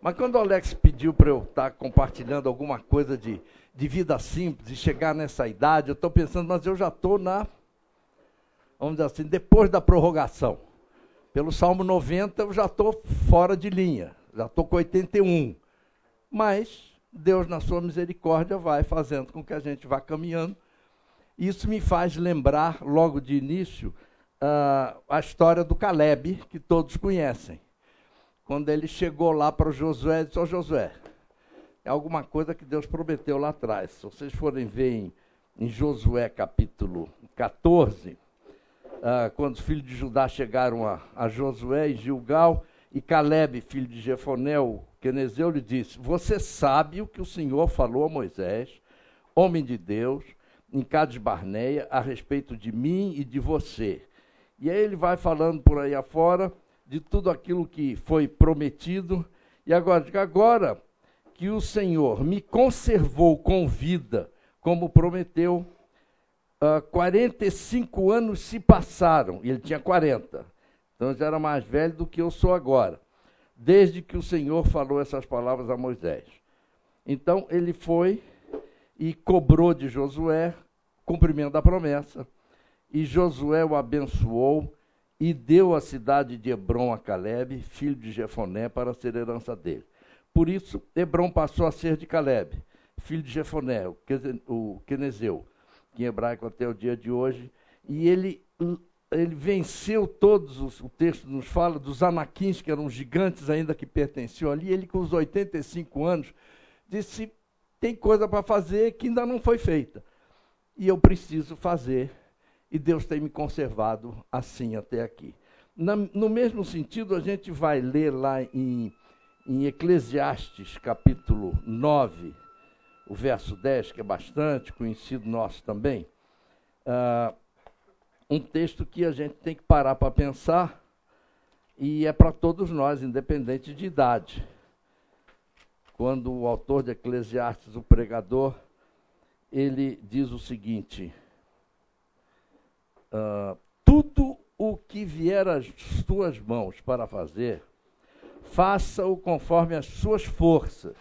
Mas quando o Alex pediu para eu estar tá compartilhando alguma coisa de, de vida simples e chegar nessa idade, eu estou pensando, mas eu já estou na, vamos dizer assim, depois da prorrogação. Pelo Salmo 90 eu já estou fora de linha, já estou com 81. Mas Deus, na sua misericórdia, vai fazendo com que a gente vá caminhando. Isso me faz lembrar, logo de início, uh, a história do Caleb, que todos conhecem. Quando ele chegou lá para Josué, disse: oh, Josué, é alguma coisa que Deus prometeu lá atrás. Se vocês forem ver em, em Josué capítulo 14, ah, quando os filhos de Judá chegaram a, a Josué e Gilgal, e Caleb, filho de Jefonel, Quenezeu, lhe disse: Você sabe o que o Senhor falou a Moisés, homem de Deus, em Cades Barneia, a respeito de mim e de você. E aí ele vai falando por aí afora de tudo aquilo que foi prometido. E agora, agora que o Senhor me conservou com vida, como prometeu, uh, ah, 45 anos se passaram, e ele tinha 40. Então já era mais velho do que eu sou agora, desde que o Senhor falou essas palavras a Moisés. Então ele foi e cobrou de Josué cumprimento da promessa, e Josué o abençoou e deu a cidade de Hebron a Caleb, filho de Jefoné, para ser herança dele. Por isso, Hebron passou a ser de Caleb, filho de Jefoné, o Quenezeu, em hebraico até o dia de hoje, e ele, ele venceu todos, os, o texto nos fala dos anaquins, que eram gigantes ainda que pertenciam ali, ele com os 85 anos, disse, tem coisa para fazer que ainda não foi feita, e eu preciso fazer, e Deus tem me conservado assim até aqui. Na, no mesmo sentido, a gente vai ler lá em, em Eclesiastes, capítulo 9, o verso 10, que é bastante conhecido nosso também, uh, um texto que a gente tem que parar para pensar e é para todos nós, independente de idade. Quando o autor de Eclesiastes, o pregador, ele diz o seguinte: tudo o que vier às tuas mãos para fazer, faça-o conforme as suas forças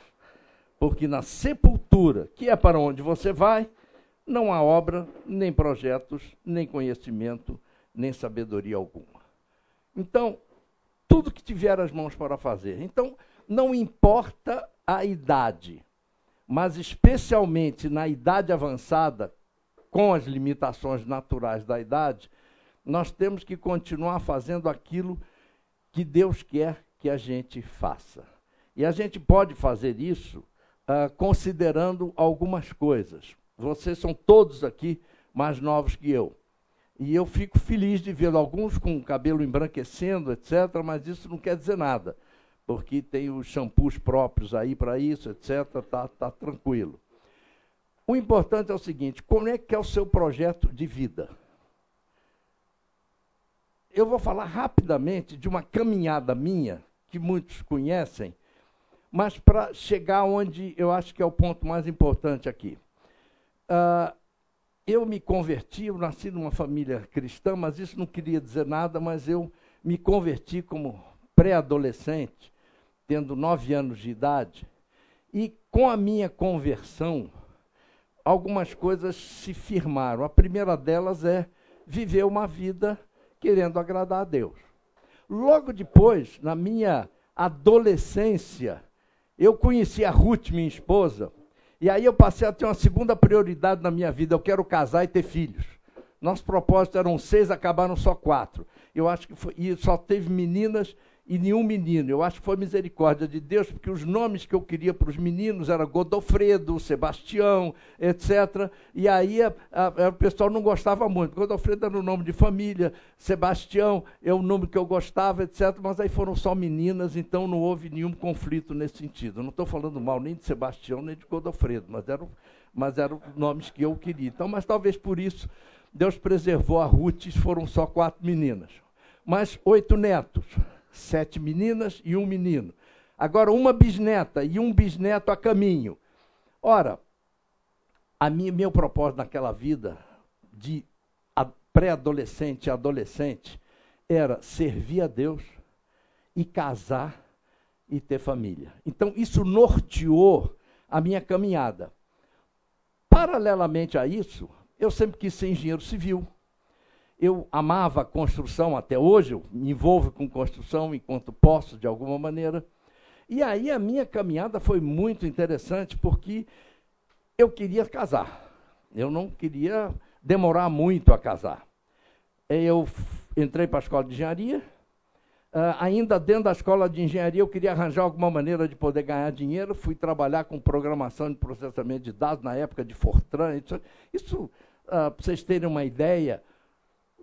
porque na sepultura, que é para onde você vai, não há obra, nem projetos, nem conhecimento, nem sabedoria alguma. Então, tudo que tiver as mãos para fazer. Então, não importa a idade, mas especialmente na idade avançada, com as limitações naturais da idade, nós temos que continuar fazendo aquilo que Deus quer que a gente faça. E a gente pode fazer isso uh, considerando algumas coisas. Vocês são todos aqui mais novos que eu. E eu fico feliz de ver alguns com o cabelo embranquecendo, etc., mas isso não quer dizer nada, porque tem os shampoos próprios aí para isso, etc., está tá tranquilo. O importante é o seguinte: como é que é o seu projeto de vida? Eu vou falar rapidamente de uma caminhada minha, que muitos conhecem, mas para chegar onde eu acho que é o ponto mais importante aqui. Uh, eu me converti, eu nasci numa família cristã, mas isso não queria dizer nada, mas eu me converti como pré-adolescente, tendo nove anos de idade, e com a minha conversão, algumas coisas se firmaram. A primeira delas é viver uma vida querendo agradar a Deus. Logo depois, na minha adolescência, eu conheci a Ruth, minha esposa, e aí eu passei a ter uma segunda prioridade na minha vida. Eu quero casar e ter filhos. Nosso propósito eram seis, acabaram só quatro. Eu acho que foi, e só teve meninas e nenhum menino. Eu acho que foi misericórdia de Deus, porque os nomes que eu queria para os meninos eram Godofredo, Sebastião, etc. E aí a, a, a, o pessoal não gostava muito. Godofredo era o nome de família, Sebastião é o nome que eu gostava, etc. Mas aí foram só meninas, então não houve nenhum conflito nesse sentido. Não estou falando mal nem de Sebastião, nem de Godofredo, mas eram, mas eram nomes que eu queria. Então, mas talvez por isso Deus preservou a Ruth, foram só quatro meninas. Mas oito netos sete meninas e um menino. Agora, uma bisneta e um bisneto a caminho. Ora, a minha, meu propósito naquela vida, de pré-adolescente e adolescente, era servir a Deus e casar e ter família. Então, isso norteou a minha caminhada. Paralelamente a isso, eu sempre quis ser engenheiro civil. Eu amava construção até hoje, eu me envolvo com construção enquanto posso, de alguma maneira. E aí a minha caminhada foi muito interessante, porque eu queria casar. Eu não queria demorar muito a casar. Eu entrei para a escola de engenharia, Uh, ainda dentro da escola de engenharia, eu queria arranjar alguma maneira de poder ganhar dinheiro. Fui trabalhar com programação de processamento de dados na época de Fortran. Isso, isso uh, para vocês terem uma ideia,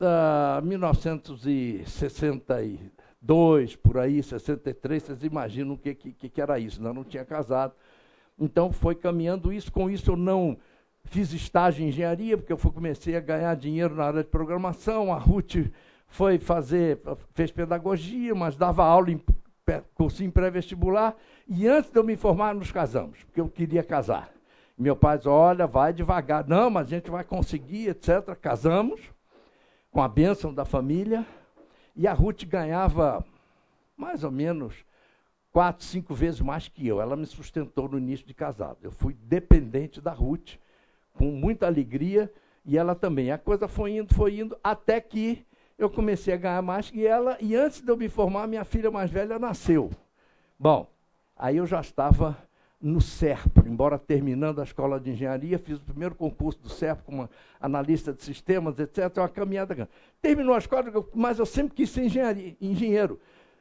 uh, 1962, por aí, 63, vocês imaginam o que, que, que era isso. Não, não tinha casado. Então, foi caminhando isso. Com isso, eu não fiz estágio em engenharia, porque eu fui, comecei a ganhar dinheiro na área de programação. A Ruth foi fazer, fez pedagogia, mas dava aula em cursinho pré-vestibular. E antes de eu me formar, nos casamos, porque eu queria casar. Meu pai disse: Olha, vai devagar. Não, mas a gente vai conseguir, etc. Casamos, com a bênção da família. E a Ruth ganhava mais ou menos quatro, cinco vezes mais que eu. Ela me sustentou no início de casado. Eu fui dependente da Ruth, com muita alegria, e ela também. A coisa foi indo, foi indo, até que eu comecei a ganhar mais que ela, e antes de eu me formar, minha filha mais velha nasceu. Bom, aí eu já estava no SERP, embora terminando a escola de engenharia, fiz o primeiro concurso do SERP como analista de sistemas, etc. Uma caminhada grande. Terminou a escola, mas eu sempre quis ser engenheiro.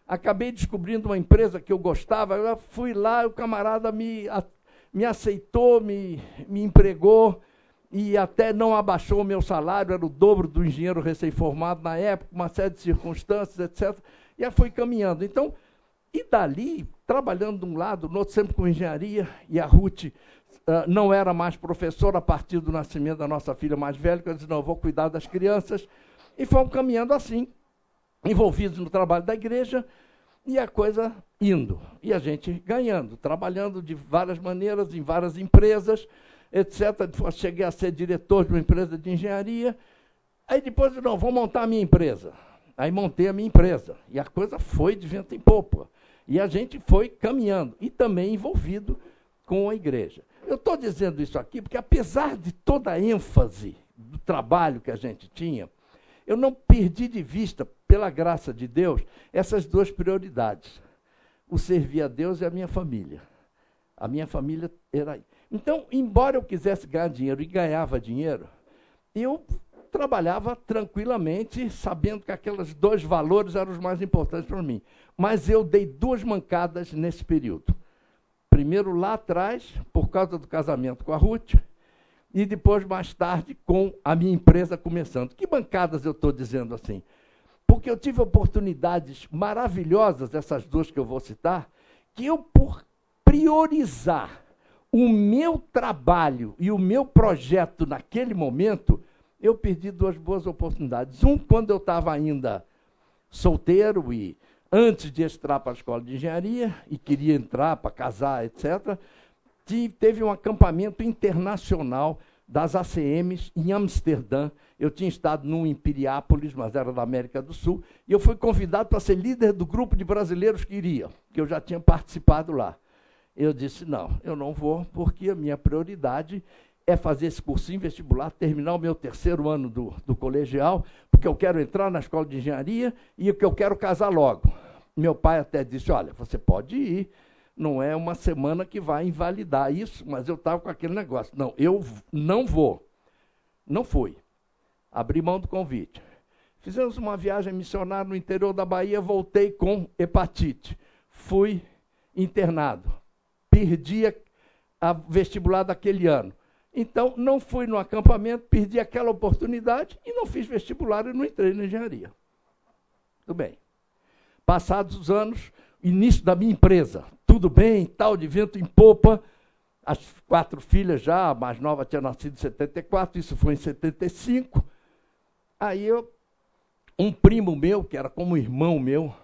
Acabei descobrindo uma empresa que eu gostava, eu fui lá, o camarada me, me aceitou, me, me empregou e até não abaixou o meu salário, era o dobro do engenheiro recém-formado na época, uma série de circunstâncias, etc. E aí foi caminhando. Então, e dali, trabalhando de um lado, no outro sempre com engenharia, e a Ruth uh, não era mais professora a partir do nascimento da nossa filha mais velha, que eu disse, não, eu vou cuidar das crianças. E fomos caminhando assim, envolvidos no trabalho da igreja, e a coisa indo. E a gente ganhando, trabalhando de várias maneiras, em várias empresas, etc. Cheguei a ser diretor de uma empresa de engenharia. Aí depois, não, vou montar a minha empresa. Aí montei a minha empresa. E a coisa foi de vento em popa. E a gente foi caminhando. E também envolvido com a igreja. Eu estou dizendo isso aqui porque, apesar de toda a ênfase do trabalho que a gente tinha, eu não perdi de vista, pela graça de Deus, essas duas prioridades: o servir a Deus e a minha família. A minha família era. Então, embora eu quisesse ganhar dinheiro e ganhava dinheiro, eu trabalhava tranquilamente, sabendo que aqueles dois valores eram os mais importantes para mim. Mas eu dei duas mancadas nesse período. Primeiro lá atrás, por causa do casamento com a Ruth, e depois, mais tarde, com a minha empresa começando. Que bancadas eu estou dizendo assim? Porque eu tive oportunidades maravilhosas, essas duas que eu vou citar, que eu, por priorizar o meu trabalho e o meu projeto naquele momento, eu perdi duas boas oportunidades. Um, quando eu estava ainda solteiro e antes de entrar para a escola de engenharia e queria entrar para casar, etc., teve um acampamento internacional das ACMs em Amsterdã. Eu tinha estado num em Piriápolis, mas era da América do Sul, e eu fui convidado para ser líder do grupo de brasileiros que iriam, que eu já tinha participado lá. Eu disse: não, eu não vou, porque a minha prioridade é fazer esse cursinho vestibular, terminar o meu terceiro ano do, do colegial, porque eu quero entrar na escola de engenharia e que eu quero casar logo. Meu pai até disse: olha, você pode ir, não é uma semana que vai invalidar isso, mas eu estava com aquele negócio. Não, eu não vou. Não fui. Abri mão do convite. Fizemos uma viagem missionária no interior da Bahia, voltei com hepatite. Fui internado perdi a, a vestibular daquele ano. Então, não fui no acampamento, perdi aquela oportunidade e não fiz vestibular e não entrei na engenharia. Tudo bem. Passados os anos, início da minha empresa, tudo bem, tal, de vento em popa, as quatro filhas já, a mais nova tinha nascido em 74, isso foi em 75. Aí eu, um primo meu, que era como irmão meu,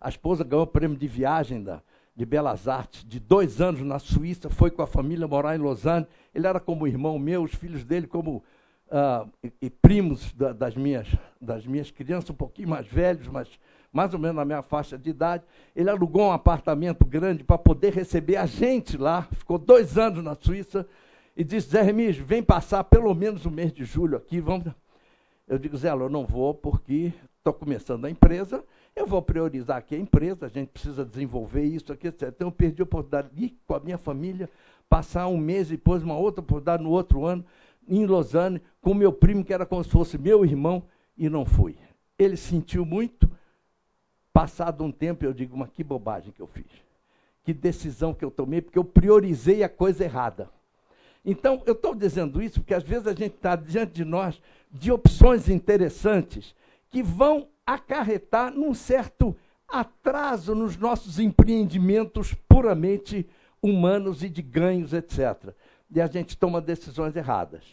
a esposa ganhou o prêmio de viagem da, de Belas Artes, de dois anos na Suíça, foi com a família morar em Lausanne. Ele era como irmão meu, os filhos dele como uh, e, e, primos da, das, minhas, das minhas crianças, um pouquinho mais velhos, mas mais ou menos na minha faixa de idade. Ele alugou um apartamento grande para poder receber a gente lá. Ficou dois anos na Suíça e disse: Zé Remígio, vem passar pelo menos o mês de julho aqui. Vamos. Eu digo, Zé, eu não vou porque estou começando a empresa. Eu vou priorizar aqui a empresa, a gente precisa desenvolver isso aqui, etc. Então eu perdi a oportunidade de ir com a minha família, passar um mês e depois uma outra oportunidade no outro ano, em Lausanne, com meu primo, que era como se fosse meu irmão, e não fui. Ele sentiu muito, Passado um tempo, eu digo, mas que bobagem que eu fiz. Que decisão que eu tomei, porque eu priorizei a coisa errada. Então, eu estou dizendo isso porque às vezes a gente está diante de nós de opções interessantes que vão acarretar num certo atraso nos nossos empreendimentos puramente humanos e de ganhos, etc. E a gente toma decisões erradas.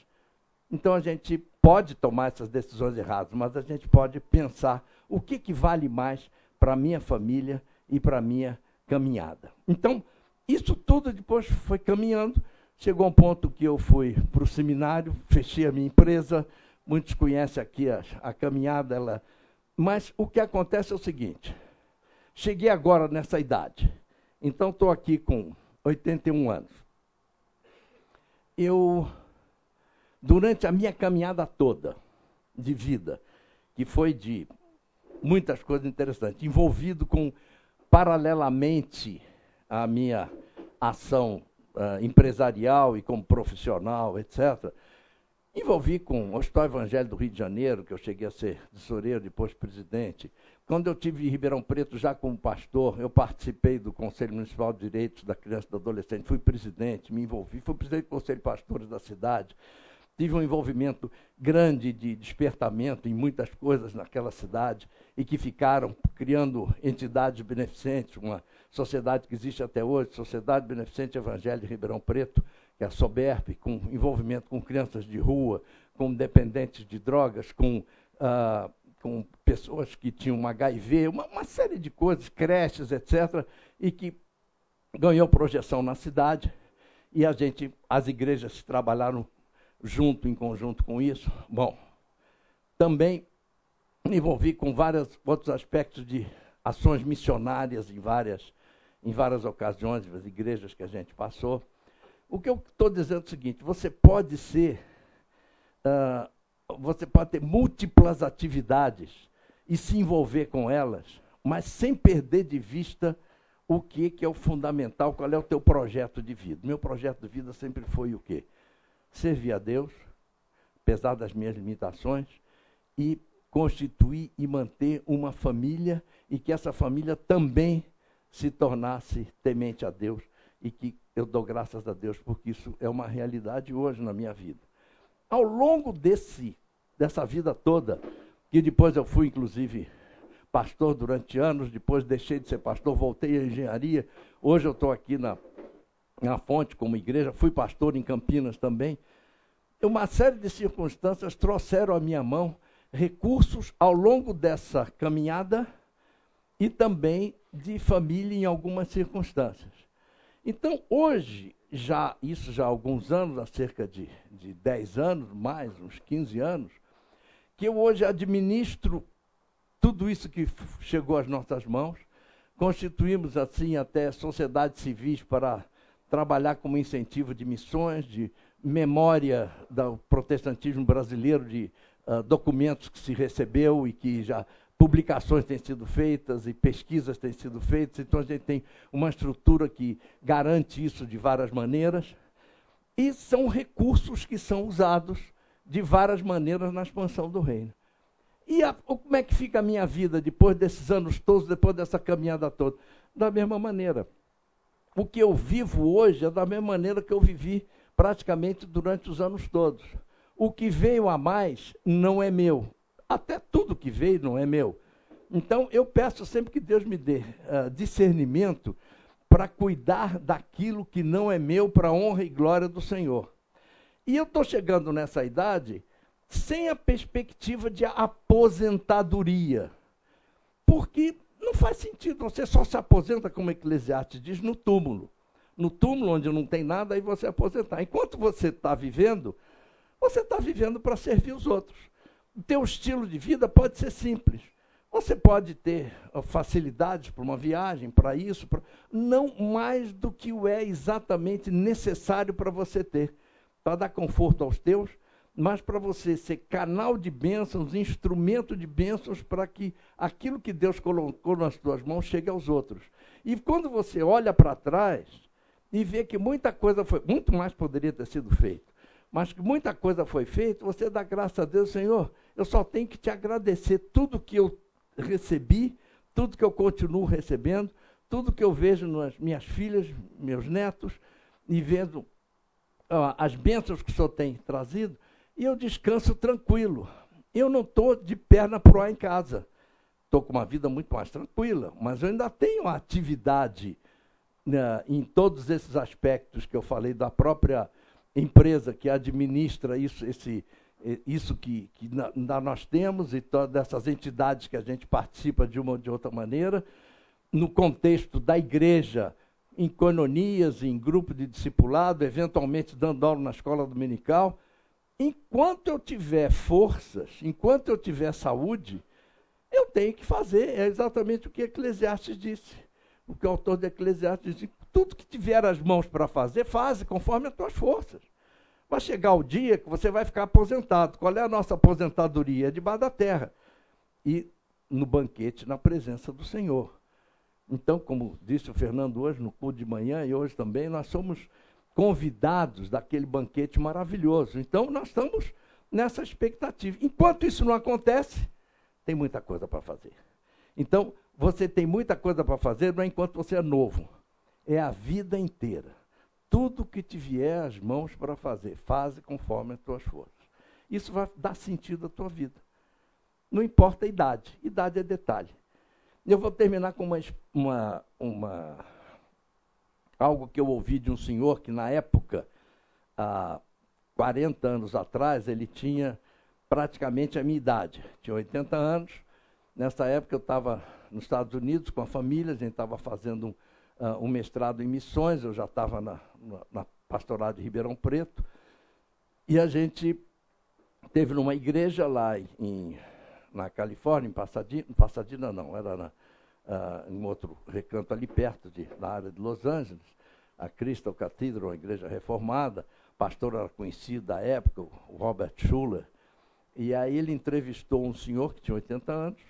Então a gente pode tomar essas decisões erradas, mas a gente pode pensar o que, que vale mais para a minha família e para a minha caminhada. Então, isso tudo depois foi caminhando. Chegou um ponto que eu fui para o seminário, fechei a minha empresa. Muitos conhecem aqui a, a caminhada. Ela... Mas o que acontece é o seguinte: cheguei agora nessa idade. Então, estou aqui com 81 anos. Eu, durante a minha caminhada toda de vida, que foi de muitas coisas interessantes. Envolvido com, paralelamente à minha ação uh, empresarial e como profissional, etc., envolvi com o Hospital Evangelho do Rio de Janeiro, que eu cheguei a ser tesoureiro, depois presidente. Quando eu tive em Ribeirão Preto, já como pastor, eu participei do Conselho Municipal de Direitos da Criança e do Adolescente, fui presidente, me envolvi, fui presidente do Conselho de Pastores da cidade, tive um envolvimento grande de despertamento em muitas coisas naquela cidade e que ficaram criando entidades beneficentes, uma sociedade que existe até hoje, Sociedade Beneficente Evangelho de Ribeirão Preto, a SOBERP, com envolvimento com crianças de rua, com dependentes de drogas, com, ah, com pessoas que tinham HIV, uma, uma série de coisas, creches, etc., e que ganhou projeção na cidade. E a gente, as igrejas trabalharam junto, em conjunto com isso. Bom, também me envolvi com vários outros aspectos de ações missionárias em várias, em várias ocasiões, das igrejas que a gente passou. O que eu estou dizendo é o seguinte: você pode ser, uh, você pode ter múltiplas atividades e se envolver com elas, mas sem perder de vista o que, que é o fundamental, qual é o teu projeto de vida. Meu projeto de vida sempre foi o quê? servir a Deus, apesar das minhas limitações, e constituir e manter uma família e que essa família também se tornasse temente a Deus e que eu dou graças a Deus porque isso é uma realidade hoje na minha vida. Ao longo desse dessa vida toda, que depois eu fui inclusive pastor durante anos, depois deixei de ser pastor, voltei à engenharia. Hoje eu estou aqui na na fonte como igreja, fui pastor em Campinas também. Uma série de circunstâncias trouxeram à minha mão recursos ao longo dessa caminhada e também de família em algumas circunstâncias. Então, hoje, já isso já há alguns anos, há cerca de, de 10 anos, mais uns 15 anos, que eu hoje administro tudo isso que chegou às nossas mãos. Constituímos, assim, até sociedades civis para trabalhar como incentivo de missões, de memória do protestantismo brasileiro, de uh, documentos que se recebeu e que já publicações têm sido feitas e pesquisas têm sido feitas. Então a gente tem uma estrutura que garante isso de várias maneiras. E são recursos que são usados de várias maneiras na expansão do reino. E a, como é que fica a minha vida depois desses anos todos, depois dessa caminhada toda? Da mesma maneira o que eu vivo hoje é da mesma maneira que eu vivi praticamente durante os anos todos. O que veio a mais não é meu. Até tudo que veio não é meu. Então, eu peço sempre que Deus me dê uh, discernimento para cuidar daquilo que não é meu, para a honra e glória do Senhor. E eu estou chegando nessa idade sem a perspectiva de aposentadoria. Porque não faz sentido, você só se aposenta, como Eclesiastes diz, no túmulo. No túmulo onde não tem nada, aí você aposentar. Enquanto você está vivendo, você está vivendo para servir os outros. O teu estilo de vida pode ser simples. Você pode ter facilidades para uma viagem, para isso, pra... não mais do que o é exatamente necessário para você ter, para dar conforto aos teus, mas para você ser canal de bênçãos, instrumento de bênçãos para que aquilo que Deus colocou nas tuas mãos chegue aos outros. E quando você olha para trás e vê que muita coisa foi, muito mais poderia ter sido feito, mas que muita coisa foi feita, você dá graças a Deus, Senhor, eu só tenho que te agradecer tudo que eu recebi, tudo que eu continuo recebendo, tudo que eu vejo nas minhas filhas, meus netos, e vendo as bênçãos que o Senhor tem trazido, e eu descanso tranquilo. Eu não estou de perna pro ar em casa. Estou com uma vida muito mais tranquila, mas eu ainda tenho atividade né, em todos esses aspectos que eu falei da própria empresa que administra isso, esse, isso que, que nós temos e todas essas entidades que a gente participa de uma ou de outra maneira, no contexto da igreja, em canonias, em grupo de discipulado, eventualmente dando aula na escola dominical. Enquanto eu tiver forças, enquanto eu tiver saúde, eu tenho que fazer. É exatamente o que Eclesiastes disse. O que o autor de Eclesiastes disse. Tudo que tiver as mãos para fazer, faz conforme as tuas forças. Vai chegar o dia que você vai ficar aposentado. Qual é a nossa aposentadoria? É debaixo da terra. E no banquete, na presença do Senhor. Então, como disse o Fernando hoje, no culto de manhã e hoje também, nós somos convidados daquele banquete maravilhoso. Então, nós estamos nessa expectativa. Enquanto isso não acontece, tem muita coisa para fazer. Então, você tem muita coisa para fazer, não é enquanto você é novo, é a vida inteira. Tudo que te vier às mãos para fazer, faze conforme as tuas forças. Isso vai dar sentido à tua vida. Não importa a idade, idade é detalhe. Eu vou terminar com uma, uma, uma, algo que eu ouvi de um senhor que, na época, há 40 anos atrás, ele tinha praticamente a minha idade. Tinha 80 anos. Nessa época, eu estava nos Estados Unidos com a família, a gente estava fazendo um uh, um mestrado em missões, eu já estava na, na, na de Ribeirão Preto, e a gente teve numa igreja lá em, na Califórnia, em Pasadena, Pasadena não, era na, uh, em outro recanto ali perto, de, na área de Los Angeles, a Crystal Cathedral, uma igreja reformada, pastor era conhecido da época, o Robert Schuller, e aí ele entrevistou um senhor que tinha 80 anos,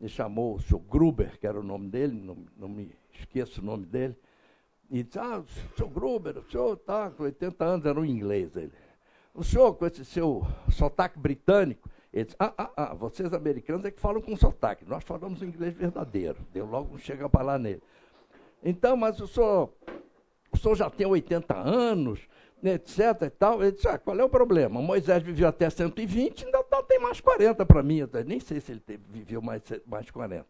e chamou o senhor Gruber, que era o nome dele, não, não me esqueço o nome dele, e disse, ah, o senhor Gruber, o senhor está com 80 anos, era um inglês ele. O senhor, com esse seu sotaque britânico, ele disse, ah, ah, ah, vocês americanos é que falam com sotaque, nós falamos inglês verdadeiro. Deu logo um chega para lá nele. Então, mas o senhor, o senhor já tem 80 anos, etc. e tal. Ele disse, ah, qual é o problema? Moisés viveu até 120, ainda tá, tem mais 40 para mim. Eu nem sei se ele teve, viveu mais, mais 40.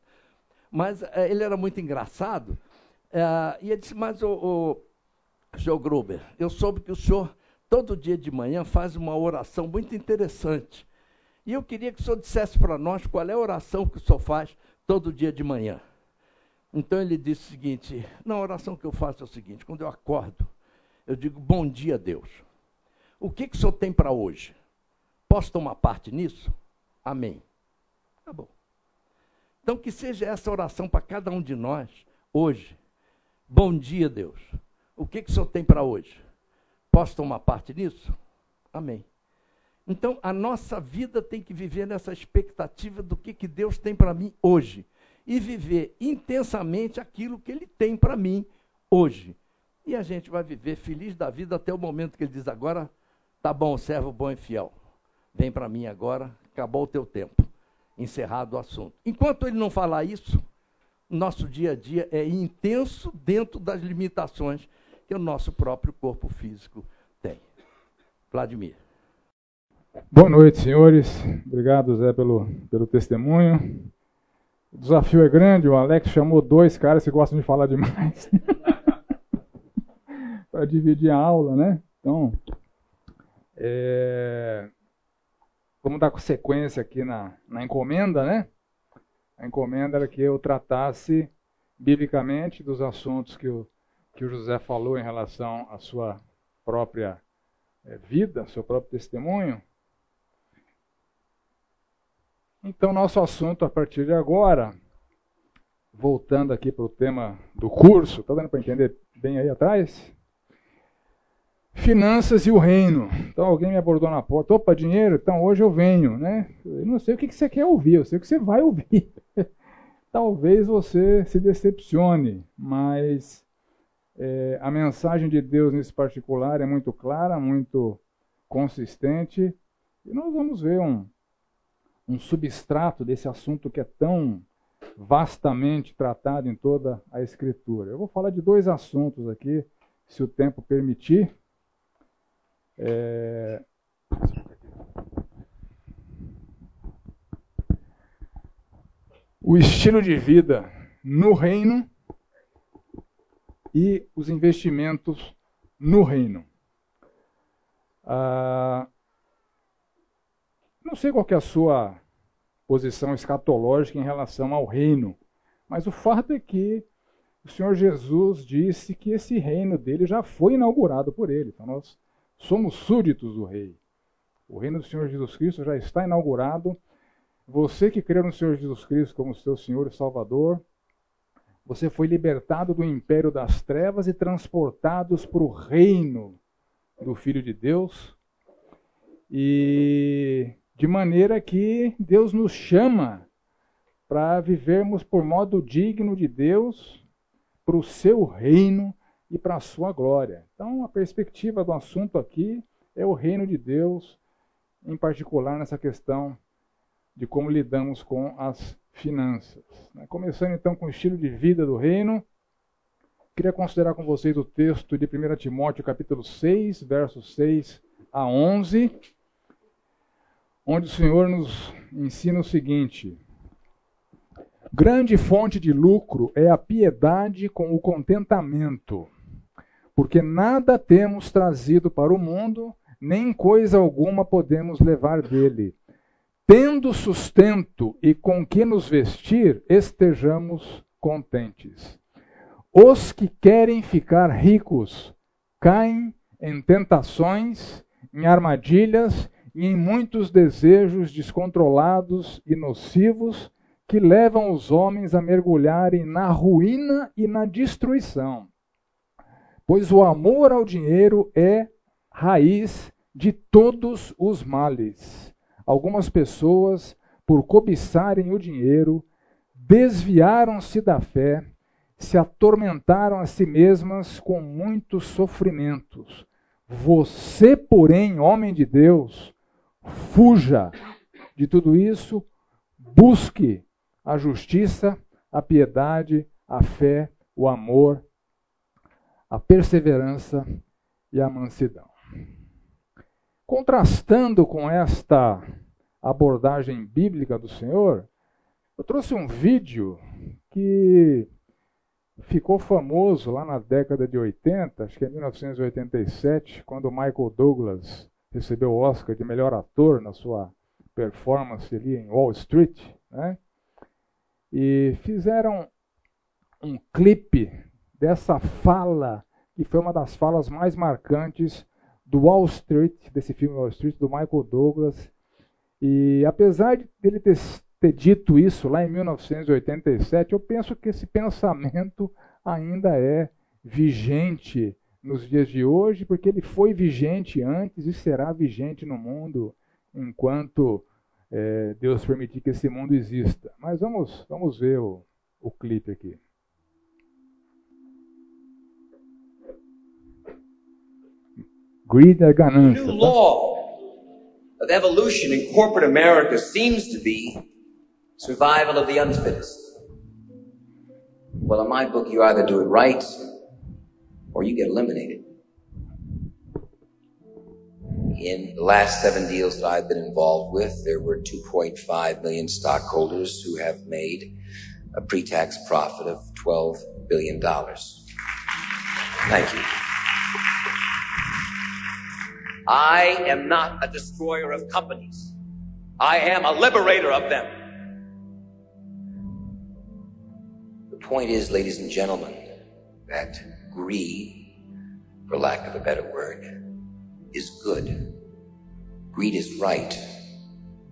Mas é, ele era muito engraçado. É, e ele disse, mas o, o Gruber, eu soube que o senhor, todo dia de manhã, faz uma oração muito interessante. E eu queria que o senhor dissesse para nós qual é a oração que o senhor faz todo dia de manhã. Então ele disse o seguinte: não, a oração que eu faço é o seguinte: quando eu acordo, eu digo bom dia, Deus. O que, que o senhor tem para hoje? Posso tomar parte nisso? Amém. Acabou. Então, que seja essa oração para cada um de nós hoje. Bom dia, Deus. O que, que o Senhor tem para hoje? Posso tomar parte nisso? Amém. Então, a nossa vida tem que viver nessa expectativa do que, que Deus tem para mim hoje. E viver intensamente aquilo que Ele tem para mim hoje. E a gente vai viver feliz da vida até o momento que Ele diz: agora, tá bom, servo bom e fiel. Vem para mim agora, acabou o teu tempo encerrado o assunto. Enquanto ele não falar isso, nosso dia a dia é intenso dentro das limitações que o nosso próprio corpo físico tem. Vladimir. Boa noite, senhores. Obrigado, Zé, pelo, pelo testemunho. O desafio é grande. O Alex chamou dois caras que gostam de falar demais para dividir a aula, né? Então, é, Vamos dar sequência aqui na, na encomenda, né? A encomenda era que eu tratasse biblicamente dos assuntos que o, que o José falou em relação à sua própria é, vida, seu próprio testemunho. Então, nosso assunto a partir de agora, voltando aqui para o tema do curso, está dando para entender bem aí atrás? Finanças e o reino. Então alguém me abordou na porta, opa, dinheiro, então hoje eu venho, né? Eu não sei o que você quer ouvir, eu sei o que você vai ouvir. Talvez você se decepcione, mas é, a mensagem de Deus nesse particular é muito clara, muito consistente, e nós vamos ver um, um substrato desse assunto que é tão vastamente tratado em toda a Escritura. Eu vou falar de dois assuntos aqui, se o tempo permitir. É... O estilo de vida no reino e os investimentos no reino. Ah, não sei qual é a sua posição escatológica em relação ao reino, mas o fato é que o Senhor Jesus disse que esse reino dele já foi inaugurado por ele. Então nós somos súditos do rei. O reino do Senhor Jesus Cristo já está inaugurado. Você que crê no Senhor Jesus Cristo como seu Senhor e Salvador, você foi libertado do império das trevas e transportados para o reino do Filho de Deus. E de maneira que Deus nos chama para vivermos por modo digno de Deus, para o seu reino e para a sua glória. Então, a perspectiva do assunto aqui é o reino de Deus, em particular nessa questão de como lidamos com as finanças. Né? Começando então com o estilo de vida do reino, queria considerar com vocês o texto de 1 Timóteo, capítulo 6, versos 6 a 11 onde o Senhor nos ensina o seguinte: Grande fonte de lucro é a piedade com o contentamento, porque nada temos trazido para o mundo, nem coisa alguma podemos levar dele. Tendo sustento e com que nos vestir, estejamos contentes. Os que querem ficar ricos caem em tentações, em armadilhas e em muitos desejos descontrolados e nocivos que levam os homens a mergulharem na ruína e na destruição. Pois o amor ao dinheiro é raiz de todos os males. Algumas pessoas, por cobiçarem o dinheiro, desviaram-se da fé, se atormentaram a si mesmas com muitos sofrimentos. Você, porém, homem de Deus, Fuja de tudo isso, busque a justiça, a piedade, a fé, o amor, a perseverança e a mansidão. Contrastando com esta abordagem bíblica do Senhor, eu trouxe um vídeo que ficou famoso lá na década de 80, acho que é 1987, quando Michael Douglas recebeu o Oscar de melhor ator na sua performance ali em Wall Street, né? E fizeram um clipe dessa fala, que foi uma das falas mais marcantes do Wall Street, desse filme Wall Street, do Michael Douglas. E apesar de ele ter, ter dito isso lá em 1987, eu penso que esse pensamento ainda é vigente nos dias de hoje, porque ele foi vigente antes e será vigente no mundo enquanto é, Deus permitir que esse mundo exista. Mas vamos, vamos ver o, o clipe aqui. Greed é ganância. The new law of evolution in corporate America seems to be survival of the unfittest. Well, in my book, you either do it right or you get eliminated. In the last seven deals that I've been involved with, there were 2.5 million stockholders who have made a pre-tax profit of $12 billion. Thank you. I am not a destroyer of companies. I am a liberator of them. The point is, ladies and gentlemen, that greed, for lack of a better word, is good. Greed is right.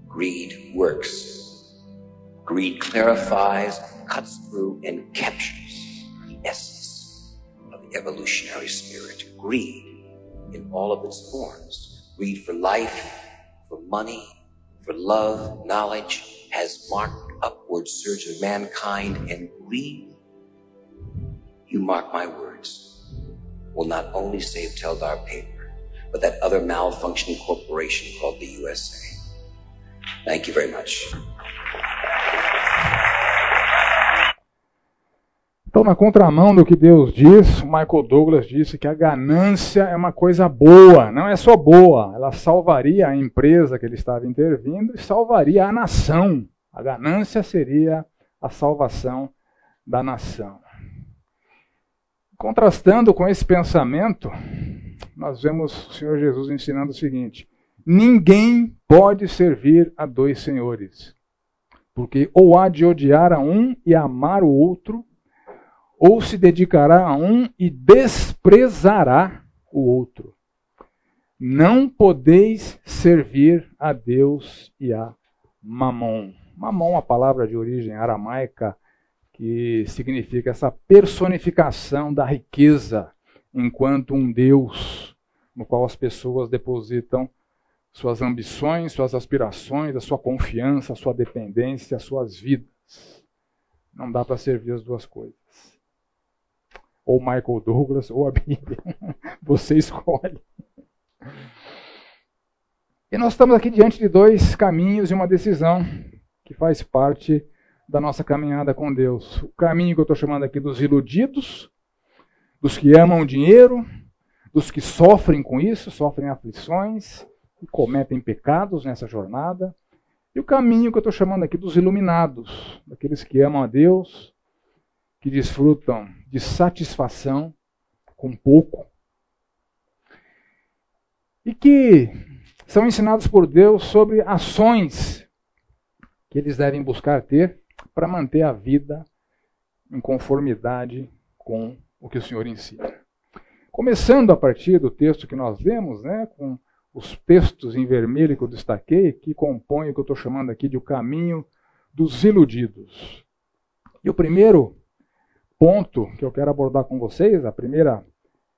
Greed works. Greed clarifies, cuts through, and captures the essence of the evolutionary spirit. Greed in all of its forms. Greed for life, for money, for love, knowledge, has marked upward surge of mankind, and greed, you mark my words, will not only save Teldar paper, but that other malfunctioning corporation called the USA. Thank you very much. Então, na contramão do que Deus diz, Michael Douglas disse que a ganância é uma coisa boa, não é só boa, ela salvaria a empresa que ele estava intervindo e salvaria a nação. A ganância seria a salvação da nação. Contrastando com esse pensamento, nós vemos o Senhor Jesus ensinando o seguinte: ninguém pode servir a dois senhores, porque ou há de odiar a um e amar o outro, ou se dedicará a um e desprezará o outro. Não podeis servir a Deus e a Mamon. Mamon, a palavra de origem aramaica que significa essa personificação da riqueza enquanto um Deus no qual as pessoas depositam suas ambições, suas aspirações, a sua confiança, a sua dependência, as suas vidas. Não dá para servir as duas coisas ou Michael Douglas, ou a Bíblia. Você escolhe. E nós estamos aqui diante de dois caminhos e uma decisão que faz parte da nossa caminhada com Deus. O caminho que eu estou chamando aqui dos iludidos, dos que amam o dinheiro, dos que sofrem com isso, sofrem aflições e cometem pecados nessa jornada. E o caminho que eu estou chamando aqui dos iluminados, daqueles que amam a Deus, que desfrutam de satisfação com pouco e que são ensinados por Deus sobre ações que eles devem buscar ter para manter a vida em conformidade com o que o Senhor ensina. Começando a partir do texto que nós lemos, né, com os textos em vermelho que eu destaquei, que compõem o que eu estou chamando aqui de o caminho dos iludidos. E o primeiro ponto que eu quero abordar com vocês, a primeira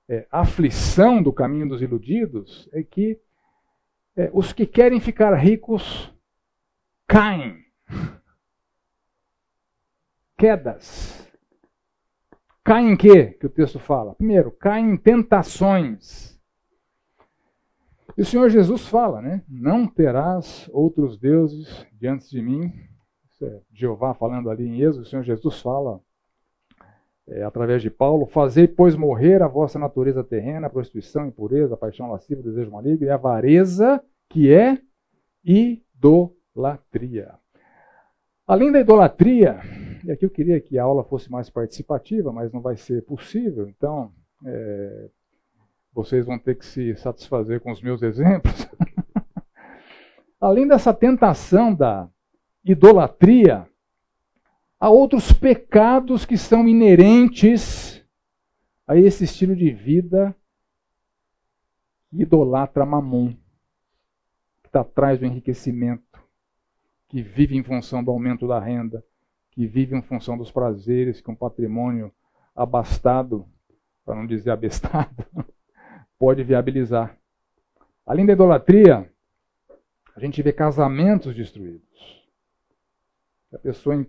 é, aflição do caminho dos iludidos, é que é, os que querem ficar ricos caem. Quedas. Caem em quê? Que o texto fala. Primeiro, caem em tentações. E o Senhor Jesus fala, né? Não terás outros deuses diante de mim. Isso é Jeová falando ali em Êxodo. O Senhor Jesus fala é, através de Paulo, fazei, pois, morrer a vossa natureza terrena, a prostituição, impureza, paixão lasciva, desejo maligno e a avareza, que é idolatria. Além da idolatria, e aqui eu queria que a aula fosse mais participativa, mas não vai ser possível, então é, vocês vão ter que se satisfazer com os meus exemplos. Além dessa tentação da idolatria, Há outros pecados que são inerentes a esse estilo de vida que idolatra mamon, que está atrás do enriquecimento, que vive em função do aumento da renda, que vive em função dos prazeres que um patrimônio abastado, para não dizer abestado, pode viabilizar. Além da idolatria, a gente vê casamentos destruídos. A pessoa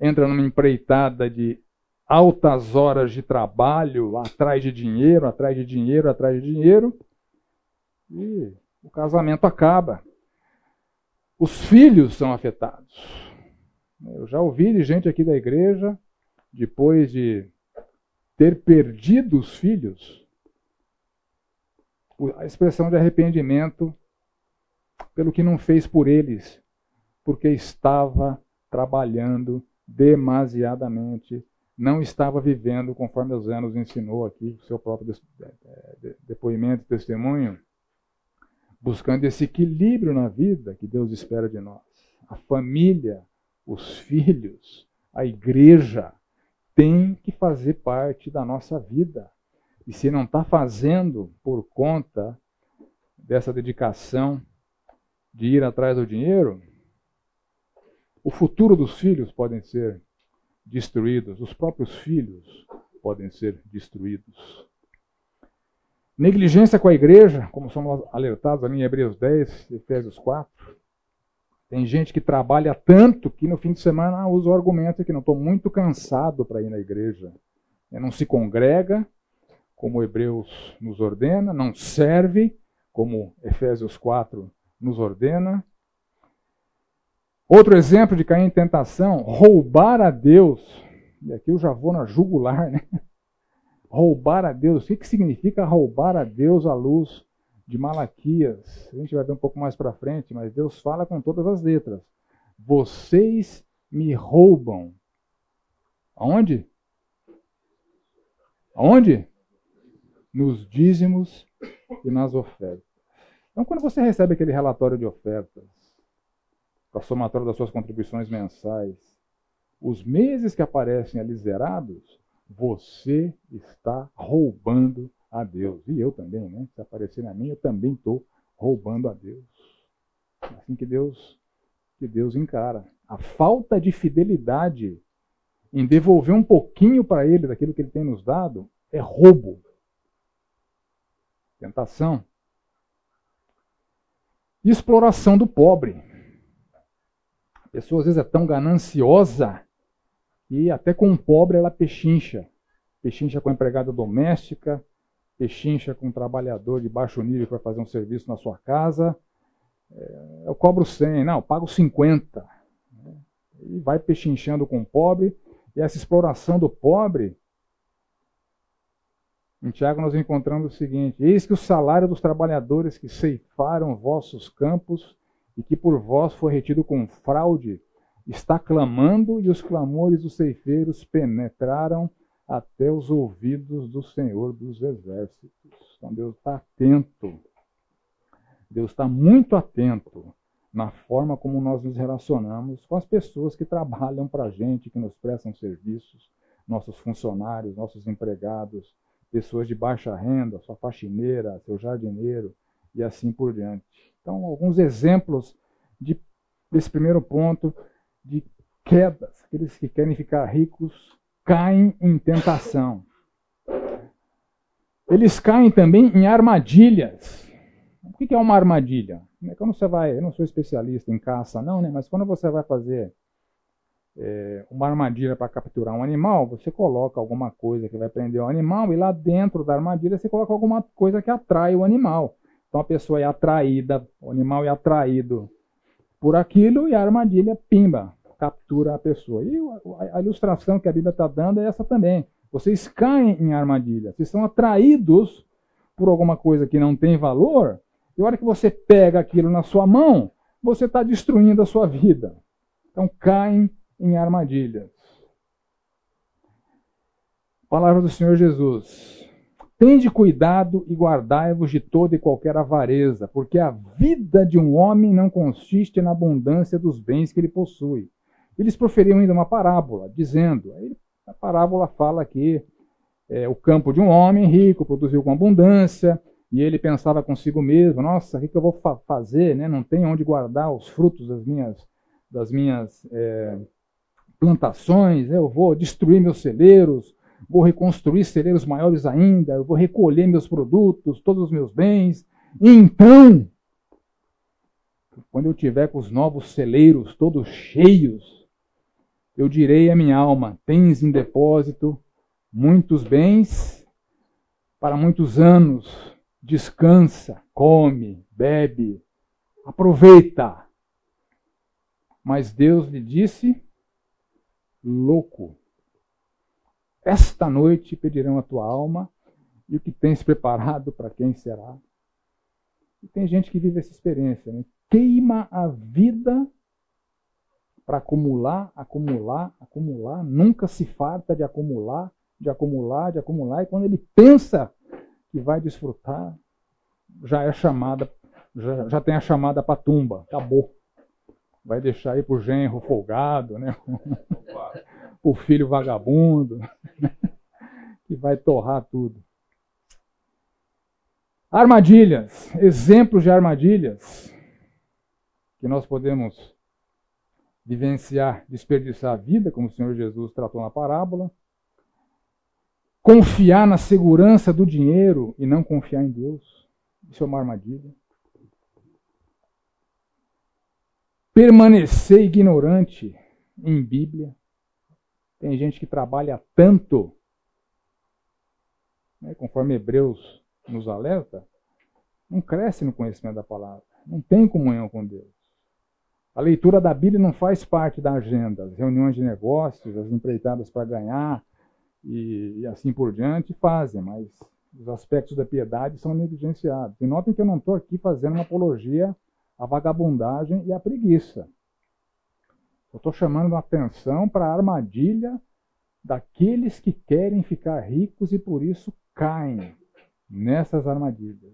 entra numa empreitada de altas horas de trabalho, atrás de dinheiro, atrás de dinheiro, atrás de dinheiro, e o casamento acaba. Os filhos são afetados. Eu já ouvi de gente aqui da igreja, depois de ter perdido os filhos, a expressão de arrependimento pelo que não fez por eles, porque estava trabalhando demasiadamente, não estava vivendo conforme os anos ensinou aqui, o seu próprio depoimento e testemunho, buscando esse equilíbrio na vida que Deus espera de nós. A família, os filhos, a igreja tem que fazer parte da nossa vida. E se não está fazendo por conta dessa dedicação de ir atrás do dinheiro, O futuro dos filhos podem ser destruídos, os próprios filhos podem ser destruídos. Negligência com a igreja, como somos alertados ali em Hebreus 10, Efésios 4. Tem gente que trabalha tanto que no fim de semana usa o argumento que não estou muito cansado para ir na igreja. Não se congrega, como Hebreus nos ordena, não serve, como Efésios 4 nos ordena. Outro exemplo de cair em tentação, roubar a Deus. E aqui eu já vou na jugular, né? Roubar a Deus. O que, significa roubar a Deus à luz de Malaquias? A gente vai ver um pouco mais para frente, mas Deus fala com todas as letras. Vocês me roubam. Aonde? Aonde? Nos dízimos e nas ofertas. Então, quando você recebe aquele relatório de ofertas, com a somatória das suas contribuições mensais, os meses que aparecem ali zerados, você está roubando a Deus. E eu também, né? Se aparecer na minha, eu também estou roubando a Deus. É assim que Deus, que Deus encara. A falta de fidelidade em devolver um pouquinho para Ele daquilo que Ele tem nos dado é roubo. Tentação. Exploração do pobre. A pessoa às vezes é tão gananciosa e até com o pobre ela pechincha. Pechincha com a empregada doméstica, pechincha com um trabalhador de baixo nível que vai fazer um serviço na sua casa. É, eu cobro 100, não, eu pago 50. E vai pechinchando com o pobre. E essa exploração do pobre, em Tiago nós encontramos o seguinte: Eis que o salário dos trabalhadores que ceifaram vossos campos e que por vós foi retido com fraude, está clamando e os clamores dos ceifeiros penetraram até os ouvidos do Senhor dos Exércitos. Então Deus está atento. Deus está muito atento na forma como nós nos relacionamos com as pessoas que trabalham para a gente, que nos prestam serviços, nossos funcionários, nossos empregados, pessoas de baixa renda, sua faxineira, seu jardineiro e assim por diante. Então, alguns exemplos de, desse primeiro ponto de quedas. Aqueles que querem ficar ricos caem em tentação. Eles caem também em armadilhas. O que é uma armadilha? É quando você vai, eu não sou especialista em caça, não, né? Mas quando você vai fazer é, uma armadilha para capturar um animal, você coloca alguma coisa que vai prender o animal e lá dentro da armadilha você coloca alguma coisa que atrai o animal. Então a pessoa é atraída, o animal é atraído por aquilo e a armadilha pimba, captura a pessoa. E a ilustração que a Bíblia está dando é essa também. Vocês caem em armadilha, vocês são atraídos por alguma coisa que não tem valor, e a hora que você pega aquilo na sua mão, você está destruindo a sua vida. Então caem em armadilhas. Palavra do Senhor Jesus. Tende cuidado e guardai-vos de toda e qualquer avareza, porque a vida de um homem não consiste na abundância dos bens que ele possui. Eles proferiam ainda uma parábola, dizendo: a parábola fala que é, o campo de um homem rico produziu com abundância, e ele pensava consigo mesmo: nossa, o que, eu vou fa fazer? Né? Não tem onde guardar os frutos das minhas, das minhas é, plantações, eu vou destruir meus celeiros vou reconstruir celeiros maiores ainda, eu vou recolher meus produtos, todos os meus bens. Então, quando eu tiver com os novos celeiros todos cheios, eu direi à minha alma: tens em depósito muitos bens para muitos anos. Descansa, come, bebe, aproveita. Mas Deus lhe disse: louco, esta noite pedirão a tua alma e o que tens preparado para quem será. E tem gente que vive essa experiência, né? queima a vida para acumular, acumular, acumular, nunca se farta de acumular, de acumular, de acumular, e quando ele pensa que vai desfrutar, já é chamada, já, já tem a chamada para tumba, acabou. Vai deixar aí o genro folgado, né? O filho vagabundo, que vai torrar tudo. Armadilhas, exemplos de armadilhas que nós podemos vivenciar, desperdiçar a vida, como o Senhor Jesus tratou na parábola, confiar na segurança do dinheiro e não confiar em Deus. Isso é uma armadilha. Permanecer ignorante em Bíblia. Tem gente que trabalha tanto, né, conforme Hebreus nos alerta, não cresce no conhecimento da palavra, não tem comunhão com Deus. A leitura da Bíblia não faz parte da agenda, as reuniões de negócios, as empreitadas para ganhar e, e, assim por diante fazem, mas os aspectos da piedade são negligenciados. E notem que eu não estou aqui fazendo uma apologia à vagabundagem e à preguiça. Eu estou chamando a atenção para a armadilha daqueles que querem ficar ricos e por isso caem nessas armadilhas.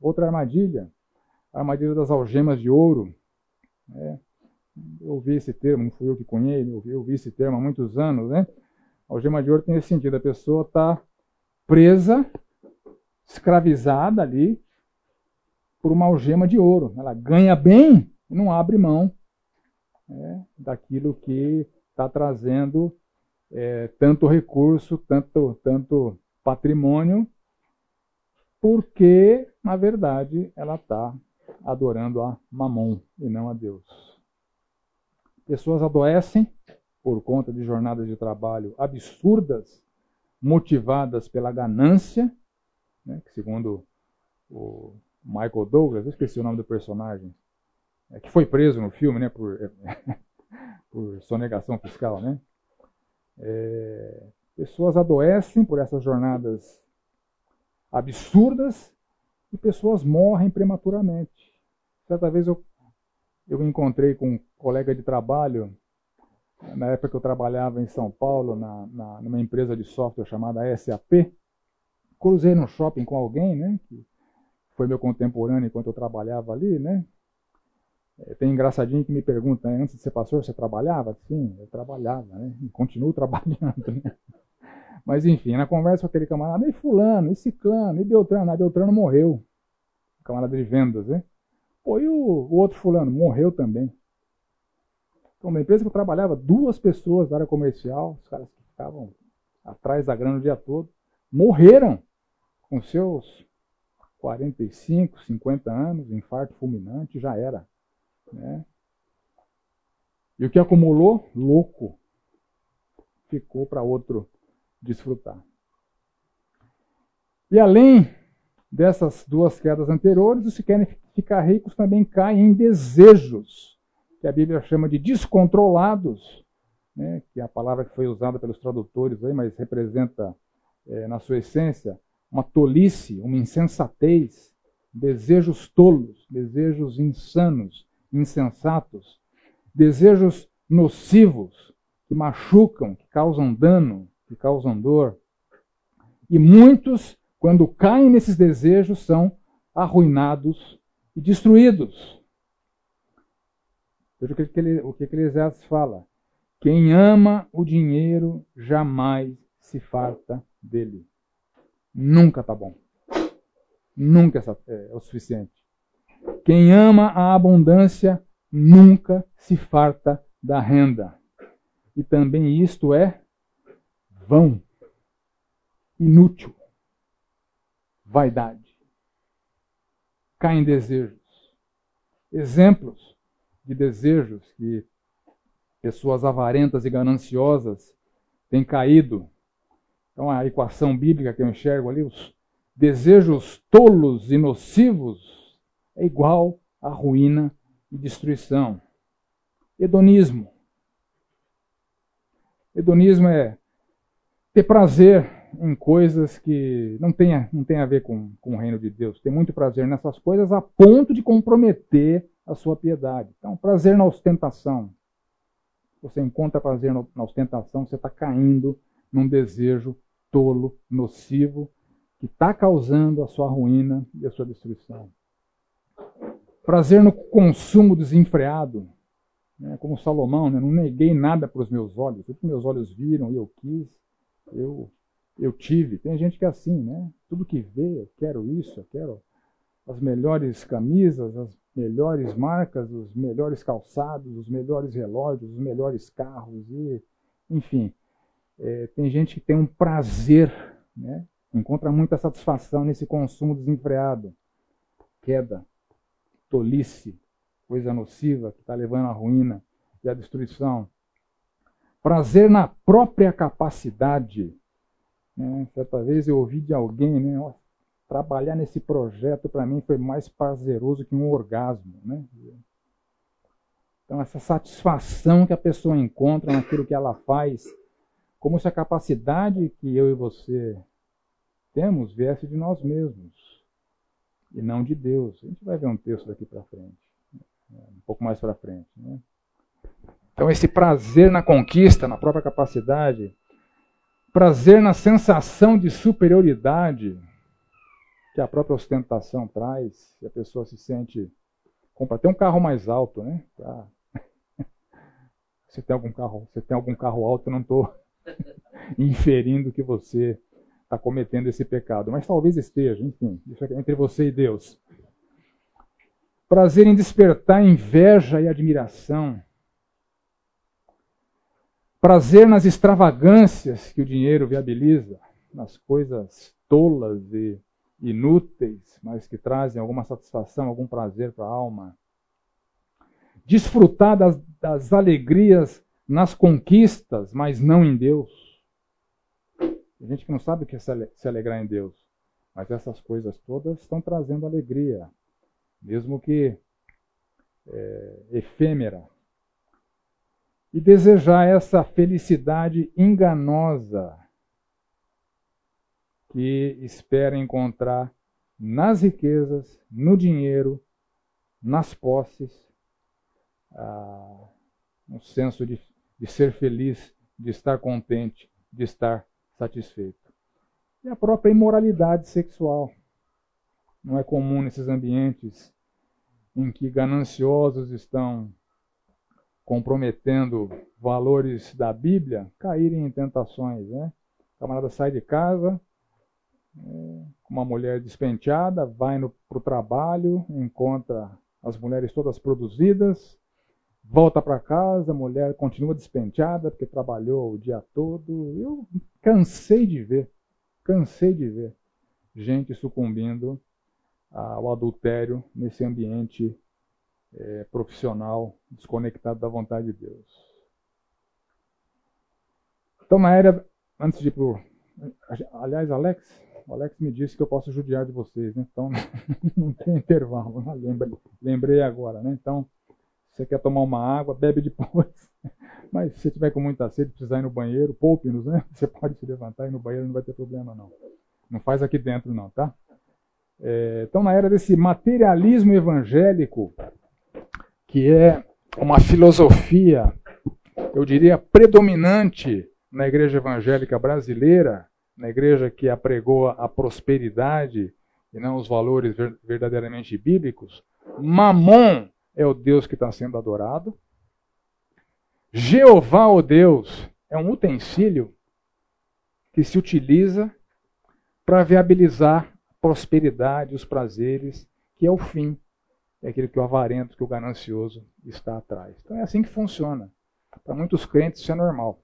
Outra armadilha, a armadilha das algemas de ouro. É, eu ouvi esse termo, não fui eu que conheci, eu, eu ouvi esse termo há muitos anos. Né? Algema de ouro tem esse sentido, a pessoa está presa, escravizada ali, por uma algema de ouro. Ela ganha bem e não abre mão é, daquilo que está trazendo é, tanto recurso, tanto, tanto patrimônio, porque, na verdade, ela está adorando a Mamon e não a Deus. Pessoas adoecem por conta de jornadas de trabalho absurdas, motivadas pela ganância, né, que segundo o Michael Douglas, eu esqueci o nome do personagem, é, que foi preso no filme, né, por, por sonegação fiscal, né? É, pessoas adoecem por essas jornadas absurdas e pessoas morrem prematuramente. Certa vez eu, eu encontrei com um colega de trabalho, na época que eu trabalhava em São Paulo, na, na, numa empresa de software chamada SAP. Cruzei no shopping com alguém, né, que foi meu contemporâneo enquanto eu trabalhava ali, né, tem engraçadinho que me pergunta, né, antes de ser pastor, você trabalhava? Sim, eu trabalhava, né? E continuo trabalhando, né? Mas enfim, na conversa com aquele camarada, e fulano, e ciclano, e Beltrano, a Beltrano morreu. Camarada de vendas, né? Pô, e o, o outro fulano? Morreu também. Então, na empresa que eu trabalhava, duas pessoas da área comercial, os caras que ficavam atrás da grana o dia todo, morreram com seus 45, 50 anos, infarto fulminante, já era. Né? E o que acumulou, louco, ficou para outro desfrutar. E além dessas duas quedas anteriores, os que querem ficar ricos também caem em desejos, que a Bíblia chama de descontrolados, né? que é a palavra que foi usada pelos tradutores, aí, mas representa, é, na sua essência, uma tolice, uma insensatez, desejos tolos, desejos insanos, insensatos, desejos nocivos que machucam, que causam dano, que causam dor. E muitos, quando caem nesses desejos, são arruinados e destruídos. Veja o que, ele, o que Eclesiastes fala. Quem ama o dinheiro jamais se farta dele. Nunca está bom. Nunca é, é o suficiente. Quem ama a abundância nunca se farta da renda. E também isto é vão, inútil, vaidade. Caem desejos. Exemplos de desejos que pessoas avarentas e gananciosas têm caído. Então, a equação bíblica que eu enxergo ali, os desejos tolos e nocivos é igual a ruína e destruição. Hedonismo. Hedonismo é ter prazer em coisas que não tem, não tem a ver com, com o reino de Deus. Tem muito prazer nessas coisas a ponto de comprometer a sua piedade. Então, prazer na ostentação. Você encontra prazer na ostentação, você está caindo num desejo tolo, nocivo, que está causando a sua ruína e a sua destruição. Prazer no consumo desenfreado, né? como Salomão, né? não neguei nada para os meus olhos, tudo que meus olhos viram e eu quis, eu, eu tive. Tem gente que é assim, né? Tudo que vê, eu quero isso, eu quero as melhores camisas, as melhores marcas, os melhores calçados, os melhores relógios, os melhores carros, e, enfim. É, tem gente que tem um prazer, né? encontra muita satisfação nesse consumo desenfreado. Queda, tolice, coisa nociva que está levando à ruína e à destruição. Prazer na própria capacidade. Né? Certa vez eu ouvi de alguém, né? trabalhar nesse projeto para mim foi mais prazeroso que um orgasmo. Né? Então, essa satisfação que a pessoa encontra naquilo que ela faz, como se a capacidade que eu e você temos viesse de nós mesmos e não de Deus. A gente vai ver um texto daqui para frente, um pouco mais para frente. Né? Então, esse prazer na conquista, na própria capacidade, prazer na sensação de superioridade, que a própria ostentação traz, e a pessoa se sente. compra até um carro mais alto, né? Pra... Você tem algum carro, você tem algum carro alto, eu não estou inferindo que você está cometendo esse pecado, mas talvez esteja, enfim, entre você e Deus. Prazer em despertar inveja e admiração. Prazer nas extravagâncias que o dinheiro viabiliza, nas coisas tolas e inúteis, mas que trazem alguma satisfação, algum prazer para a alma. Desfrutar das, das alegrias nas conquistas, mas não em Deus. Tem gente que não sabe o que é se alegrar em Deus, mas essas coisas todas estão trazendo alegria, mesmo que é, efêmera. E desejar essa felicidade enganosa que espera encontrar nas riquezas, no dinheiro, nas posses, ah, um senso de, de ser feliz, de estar contente, de estar satisfeito. E a própria imoralidade sexual. Não é comum nesses ambientes em que gananciosos estão comprometendo valores da Bíblia, caírem em tentações. Né? O camarada sai de casa, uma mulher despenteada, vai para o trabalho, encontra as mulheres todas produzidas, volta para casa, a mulher continua despenteada porque trabalhou o dia todo. Eu cansei de ver, cansei de ver gente sucumbindo ao adultério nesse ambiente é, profissional desconectado da vontade de Deus. Então, na era, antes de ir para Aliás, Alex, o Alex me disse que eu posso judiar de vocês, né? então não tem intervalo. Né? Lembrei, agora, né? Então, você quer tomar uma água, bebe depois. Mas se tiver com muita sede, precisar ir no banheiro, poupe-nos, né? Você pode se levantar e ir no banheiro, não vai ter problema não. Não faz aqui dentro não, tá? É, então, na era desse materialismo evangélico, que é uma filosofia, eu diria, predominante na igreja evangélica brasileira, na igreja que apregou a prosperidade e não os valores verdadeiramente bíblicos, Mamon é o Deus que está sendo adorado. Jeová, o Deus, é um utensílio que se utiliza para viabilizar a prosperidade, os prazeres, que é o fim. É aquilo que o avarento, que o ganancioso está atrás. Então é assim que funciona. Para muitos crentes isso é normal.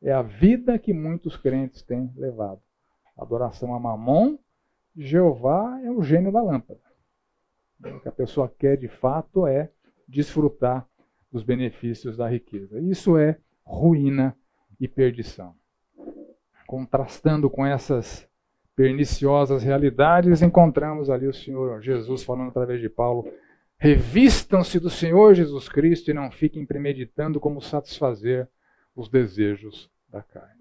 É a vida que muitos crentes têm levado. Adoração a Mamon, Jeová é o gênio da lâmpada. O que a pessoa quer de fato é desfrutar dos benefícios da riqueza. Isso é ruína e perdição. Contrastando com essas perniciosas realidades, encontramos ali o Senhor Jesus falando através de Paulo: revistam-se do Senhor Jesus Cristo e não fiquem premeditando como satisfazer os desejos da carne.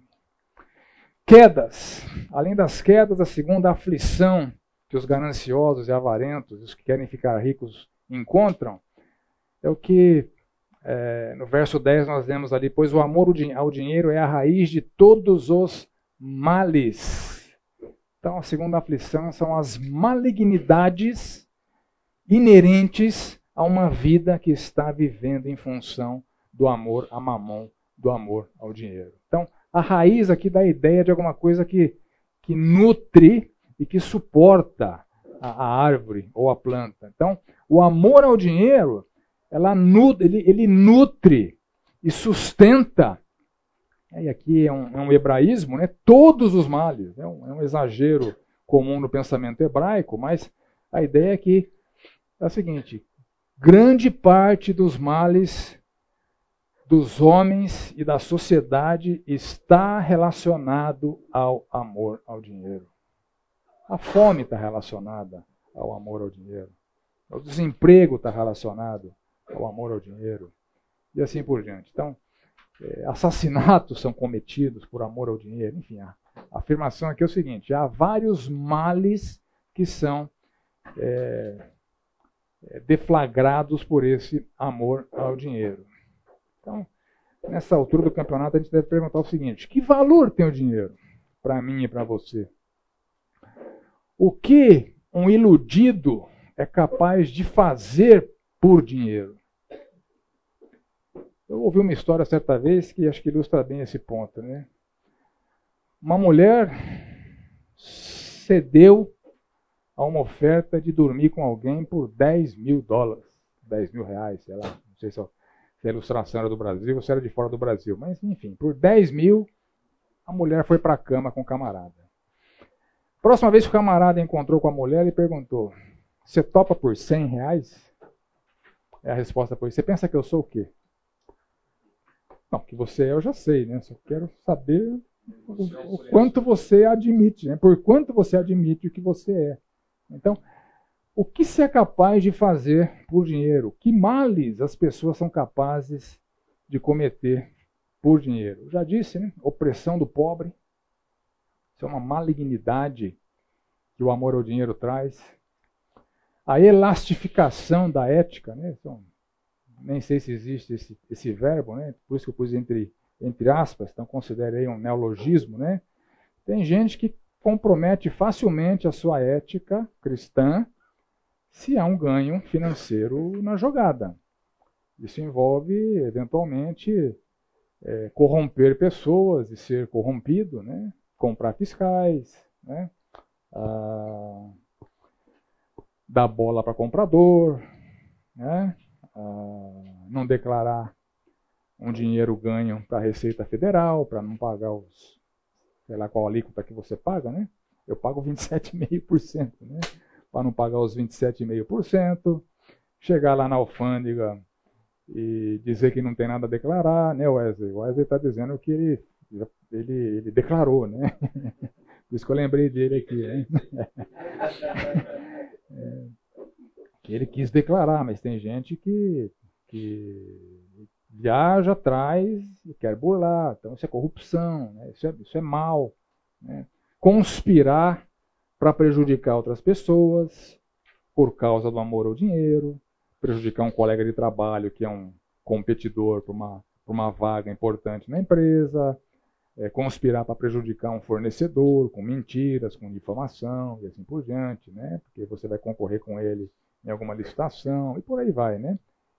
Quedas. Além das quedas, a segunda aflição que os gananciosos e avarentos, os que querem ficar ricos, encontram, é o que é, no verso 10 nós lemos ali: Pois o amor ao dinheiro é a raiz de todos os males. Então, a segunda aflição são as malignidades inerentes a uma vida que está vivendo em função do amor a mamon do amor ao dinheiro. Então, a raiz aqui dá a ideia de alguma coisa que, que nutre e que suporta a, a árvore ou a planta. Então, o amor ao dinheiro, ela ele, ele nutre e sustenta, e aqui é um, é um hebraísmo, né, todos os males. É um, é um exagero comum no pensamento hebraico, mas a ideia é que é a seguinte: grande parte dos males dos homens e da sociedade está relacionado ao amor ao dinheiro. A fome está relacionada ao amor ao dinheiro. O desemprego está relacionado ao amor ao dinheiro. E assim por diante. Então, é, assassinatos são cometidos por amor ao dinheiro. Enfim, a, afirmação aqui é o seguinte: há vários males que são é, é, deflagrados por esse amor ao dinheiro. Então, nessa altura do campeonato, a gente deve perguntar o seguinte: que valor tem o dinheiro para mim e para você? O que um iludido é capaz de fazer por dinheiro? Eu ouvi uma história certa vez que acho que ilustra bem esse ponto. Né? Uma mulher cedeu a uma oferta de dormir com alguém por 10 mil dólares, 10 mil reais, sei lá, não sei se, a ilustração era do Brasil ou se era de fora do Brasil, mas enfim, por 10 mil a mulher foi para a cama com o camarada. Próxima vez que o camarada encontrou com a mulher, ele perguntou: Você topa por 100 reais? É a resposta foi: Você pensa que eu sou o quê? Não, que você é, eu já sei, né? Só quero saber o, o quanto você admite, né? Por quanto você admite o que você é. Então, o que você é capaz de fazer por dinheiro? Que males as pessoas são capazes de cometer por dinheiro? Eu já disse, né? Opressão do pobre, isso é uma malignidade que o amor ao dinheiro traz. A elastificação da ética, né? Então, nem sei se existe esse, esse verbo, né? Por isso que eu pus entre, entre aspas, então considerei um neologismo, né? Tem gente que compromete facilmente a sua ética cristã se há um ganho financeiro na jogada. Isso envolve, eventualmente, é, corromper pessoas e ser corrompido, né? Comprar fiscais, né? Ah, dar bola para comprador, né? Ah, não declarar um dinheiro ganho para a Receita Federal, para não pagar os, sei lá qual alíquota que você paga, né? Eu pago 27,5%, né? Para não pagar os 27,5%, chegar lá na alfândega e dizer que não tem nada a declarar, né, Wesley? O Wesley está dizendo que ele ele, ele declarou, né? Por isso que eu lembrei dele aqui. Né? É, que ele quis declarar, mas tem gente que, que viaja atrás e quer burlar. Então isso é corrupção, né? isso, é, isso é mal. Né? Conspirar para prejudicar outras pessoas por causa do amor ao dinheiro, prejudicar um colega de trabalho que é um competidor para uma, uma vaga importante na empresa, é, conspirar para prejudicar um fornecedor com mentiras, com difamação e assim por diante, né? Porque você vai concorrer com ele em alguma licitação e por aí vai, né?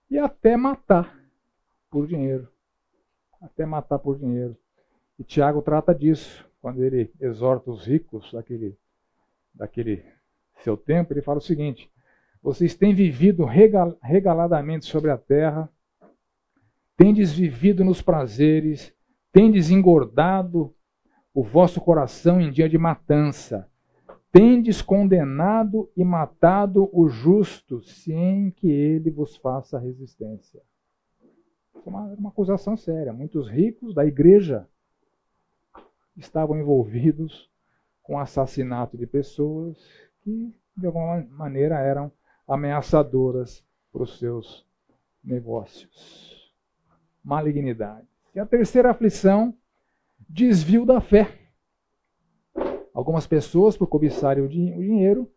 E até matar por dinheiro. Até matar por dinheiro. E Tiago trata disso quando ele exorta os ricos daquele, daquele seu tempo. Ele fala o seguinte: vocês têm vivido regal, regaladamente sobre a terra, tendes vivido nos prazeres Tendes engordado o vosso coração em dia de matança. Tendes condenado e matado o justo, sem que ele vos faça resistência. É uma, uma acusação séria. Muitos ricos da igreja estavam envolvidos com assassinato de pessoas que, de alguma maneira, eram ameaçadoras para os seus negócios. Malignidade. E a terceira aflição, desvio da fé. Algumas pessoas, por cobiçarem o dinheiro,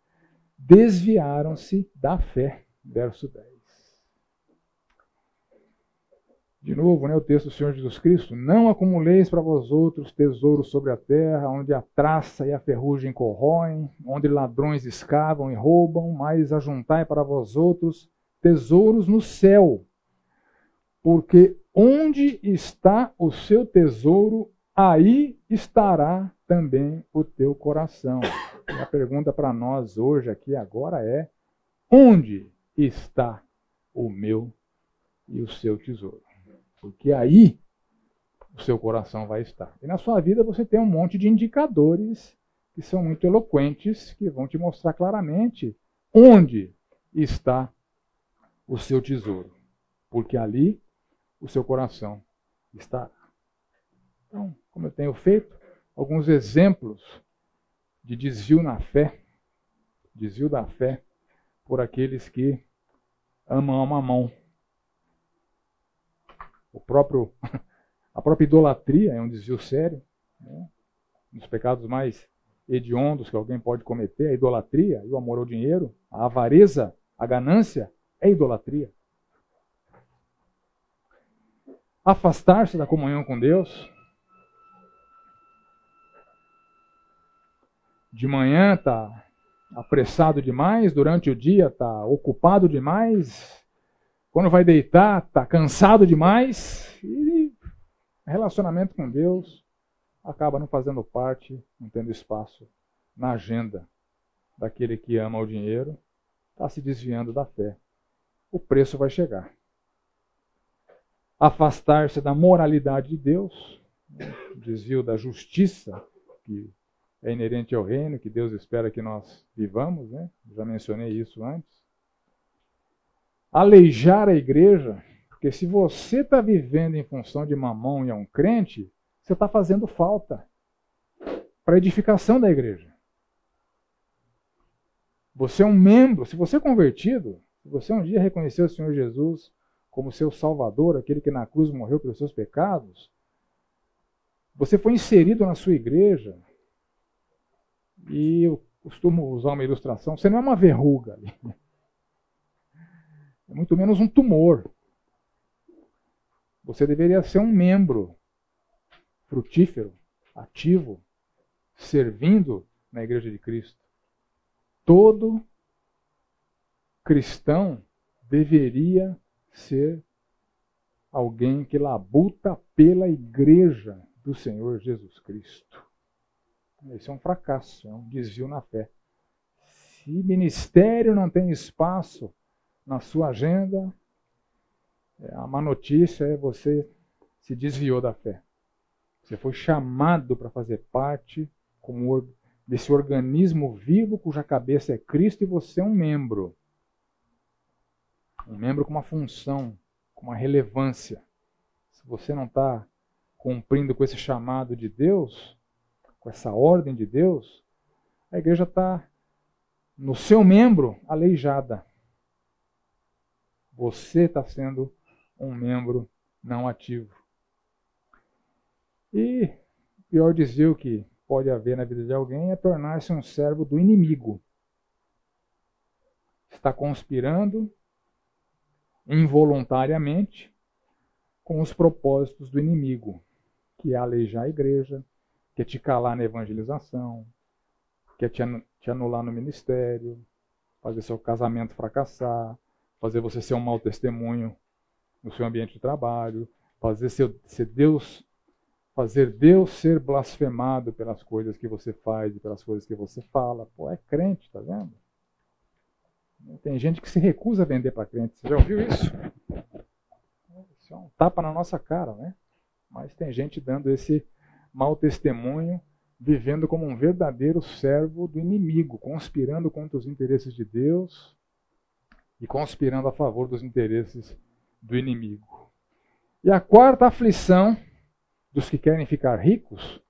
desviaram-se da fé. Verso 10. De novo, né, o texto do Senhor Jesus Cristo: Não acumuleis para vós outros tesouros sobre a terra, onde a traça e a ferrugem corroem, onde ladrões escavam e roubam, mas ajuntai para vós outros tesouros no céu, porque onde está o seu tesouro, aí estará também o teu coração. A pergunta para nós hoje aqui agora é: onde está o meu e o seu tesouro? Porque aí o seu coração vai estar. E na sua vida você tem um monte de indicadores que são muito eloquentes, que vão te mostrar claramente onde está o seu tesouro. Porque ali o seu coração está. Então, como eu tenho feito, alguns exemplos de desvio na fé, desvio da fé por aqueles que amam a mamão. O próprio, a própria idolatria é um desvio sério. Né? Um dos pecados mais hediondos que alguém pode cometer, a idolatria e o amor ao dinheiro, a avareza, a ganância, é idolatria. Afastar-se da comunhão com Deus. De manhã está apressado demais, durante o dia está ocupado demais, quando vai deitar está cansado demais e relacionamento com Deus acaba não fazendo parte, não tendo espaço na agenda daquele que ama o dinheiro, está se desviando da fé. O preço vai chegar. Afastar-se da moralidade de Deus, né? desvio da justiça que é inerente ao reino, que Deus espera que nós vivamos, né? Já mencionei isso antes. Aleijar a igreja, porque se você está vivendo em função de mamão e é um crente, você está fazendo falta para a edificação da igreja. Você é um membro, se você é convertido, se você um dia reconheceu o Senhor Jesus como seu Salvador, aquele que na cruz morreu pelos seus pecados, você foi inserido na sua igreja, e eu costumo usar uma ilustração, você não é uma verruga ali. É muito menos um tumor. Você deveria ser um membro frutífero, ativo, servindo na igreja de Cristo. Todo cristão deveria ser alguém que labuta pela igreja do Senhor Jesus Cristo. Esse é um fracasso, é um desvio na fé. Se ministério não tem espaço na sua agenda, é, a má notícia é você se desviou da fé. Você foi chamado para fazer parte desse organismo vivo cuja cabeça é Cristo e você é um membro. Um membro com uma função, com uma relevância. Se você não está cumprindo com esse chamado de Deus, com essa ordem de Deus, a igreja está no seu membro aleijada. Você está sendo um membro não ativo. E o pior desvio que pode haver na vida de alguém é tornar-se um servo do inimigo. Está conspirando involuntariamente com os propósitos do inimigo, que é aleijar a igreja, que é te calar na evangelização, que é te anular no ministério, fazer seu casamento fracassar, fazer você ser um mau testemunho no seu ambiente de trabalho, fazer seu, ser Deus fazer Deus ser blasfemado pelas coisas que você faz e pelas coisas que você fala. Pô, é crente, tá vendo? Tem gente que se recusa a vender para crente. Você já ouviu isso? Isso é um tapa na nossa cara, né? Mas tem gente dando esse mau testemunho, vivendo como um verdadeiro servo do inimigo, conspirando contra os interesses de Deus e conspirando a favor dos interesses do inimigo. E a quarta aflição dos que querem ficar ricos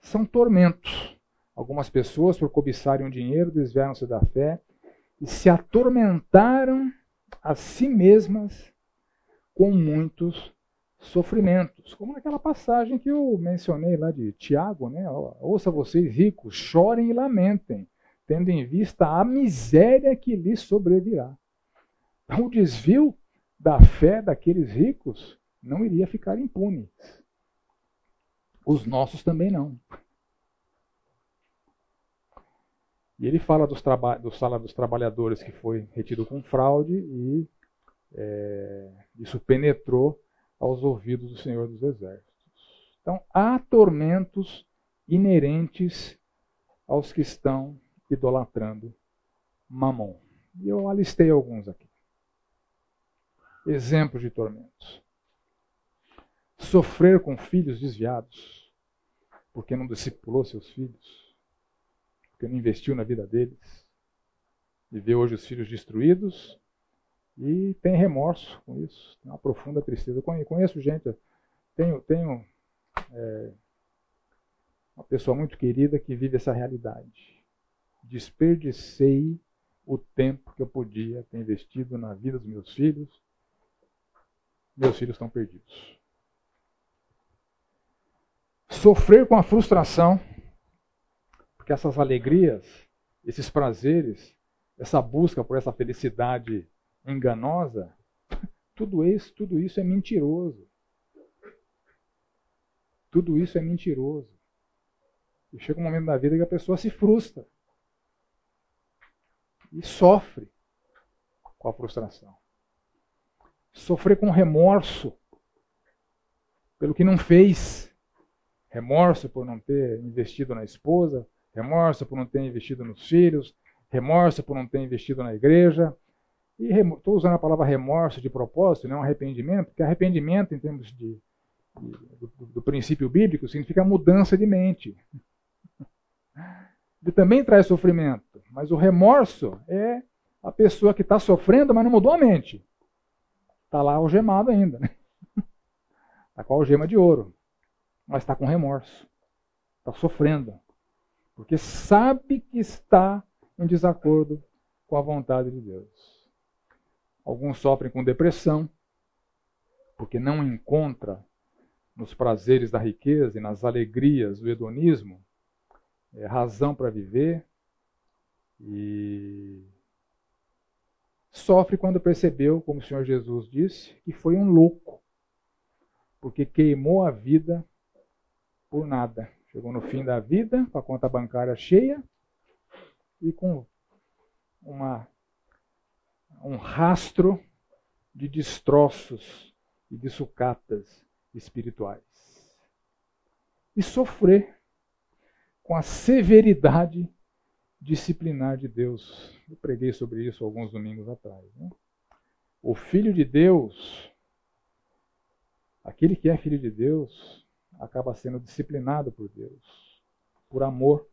são tormentos. Algumas pessoas, por cobiçarem o dinheiro, desviaram-se da fé e se atormentaram a si mesmas com muitos sofrimentos. Como naquela passagem que eu mencionei lá de Tiago, né? Ouça vocês ricos, chorem e lamentem, tendo em vista a miséria que lhes sobrevirá. Então, o desvio da fé daqueles ricos não iria ficar impune. Os nossos também não. E ele fala dos do sala dos trabalhadores que foi retido com fraude e é, isso penetrou aos ouvidos do Senhor dos Exércitos. Então, há tormentos inerentes aos que estão idolatrando mamon. E eu alistei alguns aqui. Exemplos de tormentos. Sofrer com filhos desviados, porque não discipulou seus filhos, não investiu na vida deles, e vê hoje os filhos destruídos e tem remorso com isso, tem uma profunda tristeza. Eu conheço gente, tenho, tenho é, uma pessoa muito querida que vive essa realidade. Desperdicei o tempo que eu podia ter investido na vida dos meus filhos. Meus filhos estão perdidos. Sofrer com a frustração, porque essas alegrias, esses prazeres, essa busca por essa felicidade enganosa, tudo isso, tudo isso é mentiroso. Tudo isso é mentiroso. E chega um momento da vida que a pessoa se frustra. E sofre com a frustração. Sofrer com remorso pelo que não fez. Remorso por não ter investido na esposa, remorso por não ter investido nos filhos, remorso por não ter investido na igreja. E estou usando a palavra remorso de propósito, não arrependimento, porque arrependimento, em termos de, de do, do, princípio bíblico, significa mudança de mente. Ele também traz sofrimento, mas o remorso é a pessoa que está sofrendo, mas não mudou a mente. Está lá algemado ainda. Está com a algema de ouro, mas está com remorso. Está sofrendo. Porque sabe que está em desacordo com a vontade de Deus. Alguns sofrem com depressão, porque não encontra nos prazeres da riqueza e nas alegrias do hedonismo é, razão para viver e sofre quando percebeu, como o Senhor Jesus disse, que foi um louco, porque queimou a vida por nada. Chegou no fim da vida, com a conta bancária cheia e com uma, um rastro de destroços e de sucatas espirituais. E sofrer com a severidade disciplinar de Deus. Eu preguei sobre isso alguns domingos atrás. Né? O Filho de Deus, aquele que é Filho de Deus, acaba sendo disciplinado por Deus, por amor,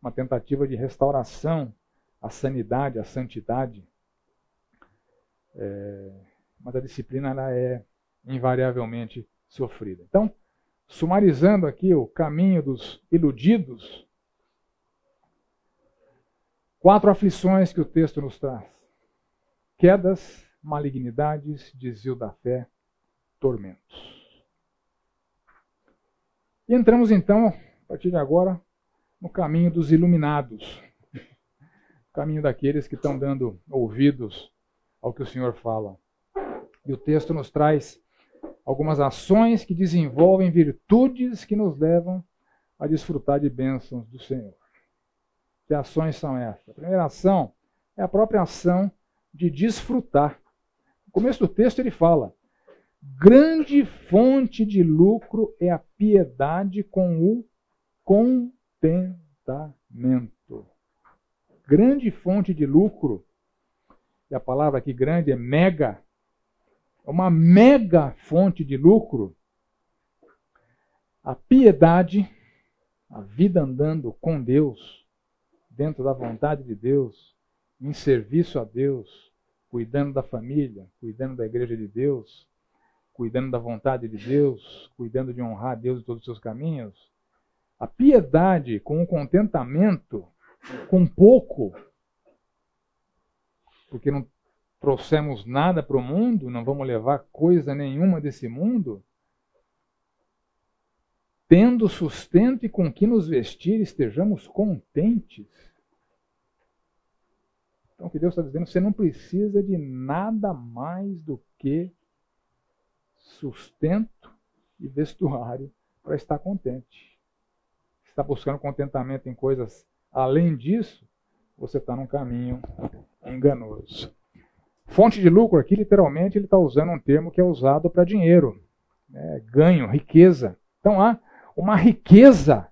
uma tentativa de restauração à sanidade, à santidade. É, mas a disciplina ela é invariavelmente sofrida. Então, sumarizando aqui o caminho dos iludidos, quatro aflições que o texto nos traz: quedas, malignidades, desvio da fé, tormentos. Entramos então, a partir de agora, no caminho dos iluminados, o caminho daqueles que estão dando ouvidos ao que o Senhor fala. E o texto nos traz algumas ações que desenvolvem virtudes que nos levam a desfrutar de bênçãos do Senhor. Que ações são essas? A primeira ação é a própria ação de desfrutar. No começo do texto ele fala: grande fonte de lucro é a piedade com o contentamento. Grande fonte de lucro, e a palavra aqui grande é mega, é uma mega fonte de lucro. A piedade, a vida andando com Deus, dentro da vontade de Deus, em serviço a Deus, cuidando da família, cuidando da igreja de Deus, cuidando da vontade de Deus, cuidando de honrar a Deus em todos os seus caminhos. A piedade com o contentamento, com pouco, porque não trouxemos nada para o mundo, não vamos levar coisa nenhuma desse mundo, tendo sustento e com que nos vestir, estejamos contentes. Então, o que Deus está dizendo, você não precisa de nada mais do que sustento e vestuário para estar contente. Se está buscando contentamento em coisas além disso, você está num caminho enganoso. Fonte de lucro aqui, literalmente, ele está usando um termo que é usado para dinheiro, né? ganho, riqueza. Então há uma riqueza,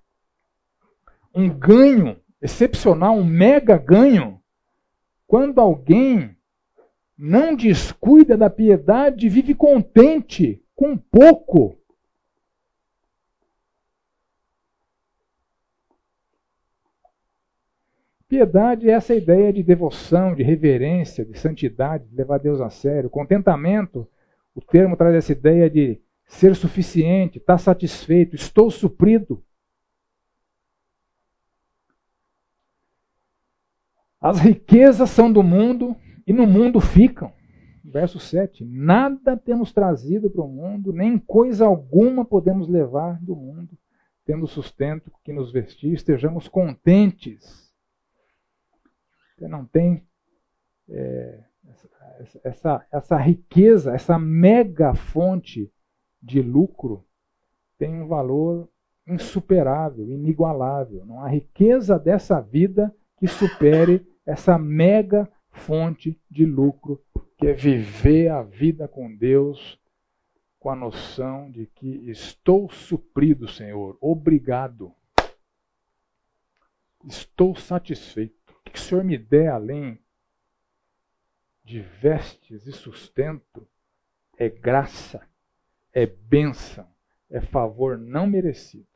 um ganho excepcional, um mega ganho, quando alguém não descuida da piedade, vive contente com pouco. Piedade é essa ideia de devoção, de reverência, de santidade, de levar Deus a sério. Contentamento, o termo traz essa ideia de ser suficiente, estar satisfeito, estou suprido. As riquezas são do mundo e no mundo ficam. Verso 7. Nada temos trazido para o mundo, nem coisa alguma podemos levar do mundo. Tendo sustento que nos vestir, estejamos contentes você não tem é, essa, essa, essa riqueza, essa mega fonte de lucro tem um valor insuperável, inigualável. Não há riqueza dessa vida que supere essa mega fonte de lucro, que é viver a vida com Deus com a noção de que estou suprido, Senhor, obrigado. Estou satisfeito que o Senhor me der além de vestes e sustento é graça, é bênção, é favor não merecido.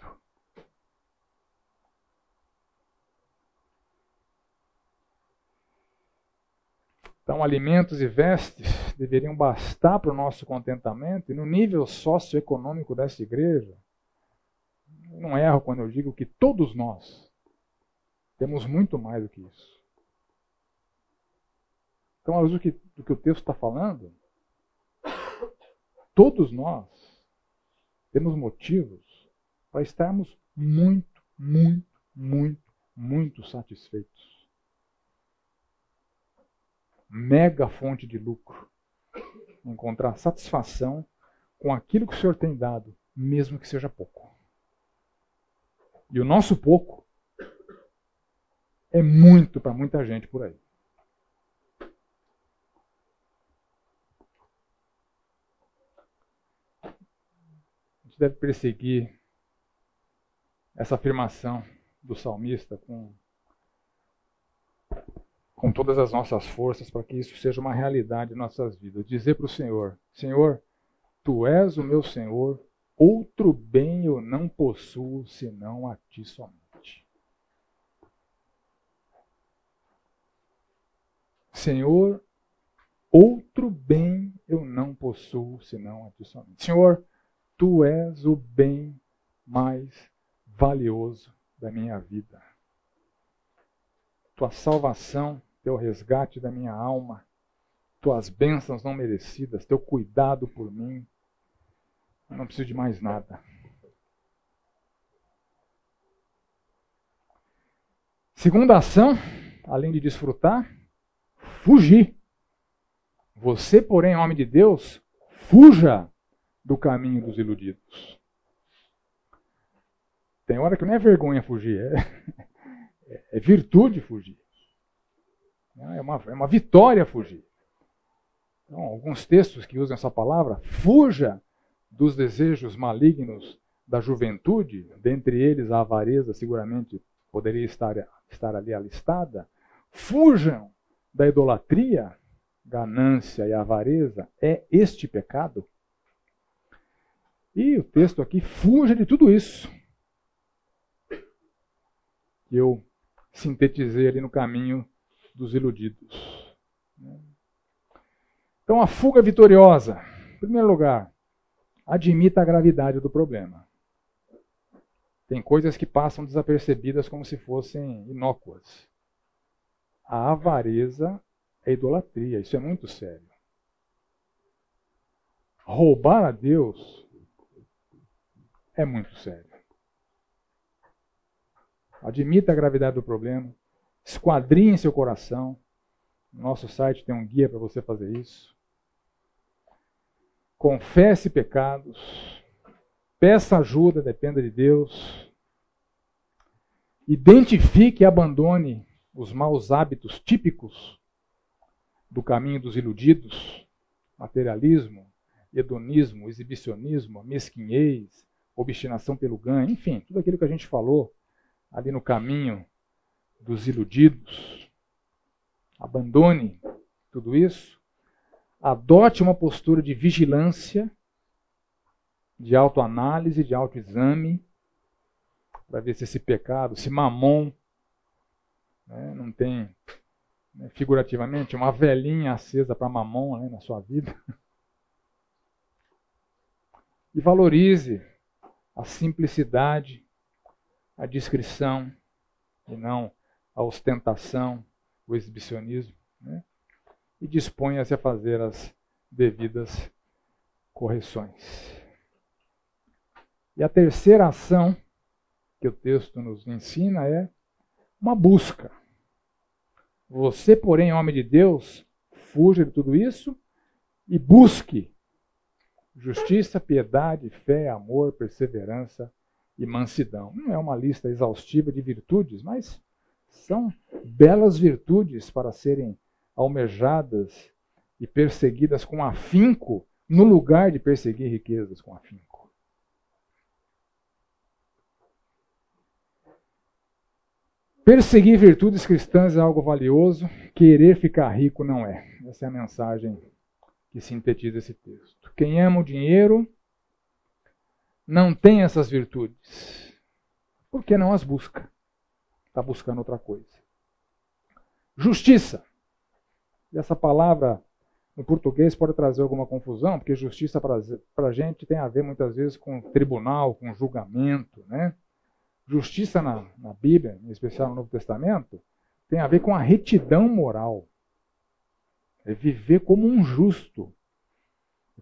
Então, alimentos e vestes deveriam bastar para o nosso contentamento, e no nível socioeconômico dessa igreja, não erro quando eu digo que todos nós temos muito mais do que isso. Então, à luz que, do que o texto está falando, todos nós temos motivos para estarmos muito, muito, muito, muito satisfeitos. Mega fonte de lucro. Encontrar satisfação com aquilo que o Senhor tem dado, mesmo que seja pouco. E o nosso pouco é muito para muita gente por aí. A gente deve perseguir essa afirmação do salmista com, com todas as nossas forças para que isso seja uma realidade em nossas vidas. Dizer para o Senhor: Senhor, tu és o meu Senhor, outro bem eu não possuo senão a ti somente. Senhor, outro bem eu não possuo senão a ti somente. Senhor, tu és o bem mais valioso da minha vida. Tua salvação, teu resgate da minha alma, tuas bênçãos não merecidas, teu cuidado por mim. Eu não preciso de mais nada. Segunda ação, além de desfrutar, fugir. Você, porém, homem de Deus, fuja do caminho dos iludidos. Tem hora que não é vergonha fugir, é, é virtude fugir. É uma, é uma vitória fugir. Então, alguns textos que usam essa palavra, fuja dos desejos malignos da juventude, dentre eles a avareza seguramente poderia estar, estar ali alistada. Fujam da idolatria, ganância e avareza é este pecado. E o texto aqui fuja de tudo isso. Eu sintetizei ali no caminho dos iludidos. Então, a fuga vitoriosa. Em primeiro lugar, admita a gravidade do problema. Tem coisas que passam desapercebidas como se fossem inócuas a avareza é idolatria. Isso é muito sério. Roubar a Deus é muito sério. Admita a gravidade do problema. Esquadrinhe seu coração. nosso site tem um guia para você fazer isso. Confesse pecados. Peça ajuda, dependa de Deus. Identifique e abandone os maus hábitos típicos do caminho dos iludidos, materialismo, hedonismo, exibicionismo, mesquinhez, obstinação pelo ganho, enfim, tudo aquilo que a gente falou ali no caminho dos iludidos. Abandone tudo isso. Adote uma postura de vigilância, de autoanálise, de autoexame, para ver se esse pecado, se mamon, né, não tem, né, figurativamente, uma velhinha acesa para mamon né, na sua vida. E valorize a simplicidade, a discrição, e não a ostentação, o exibicionismo. Né? E disponha-se a fazer as devidas correções. E a terceira ação que o texto nos ensina é uma busca. Você, porém, homem de Deus, fuja de tudo isso e busque justiça, piedade, fé, amor, perseverança e mansidão. Não é uma lista exaustiva de virtudes, mas são belas virtudes para serem almejadas e perseguidas com afinco, no lugar de perseguir riquezas com afinco. Perseguir virtudes cristãs é algo valioso, querer ficar rico não é. Essa é a mensagem que sintetiza esse texto. Quem ama o dinheiro não tem essas virtudes, porque não as busca. Está buscando outra coisa. Justiça. E essa palavra no português pode trazer alguma confusão, porque justiça para a gente tem a ver muitas vezes com tribunal, com julgamento. Né? Justiça na, na Bíblia, em especial no Novo Testamento, tem a ver com a retidão moral. É viver como um justo.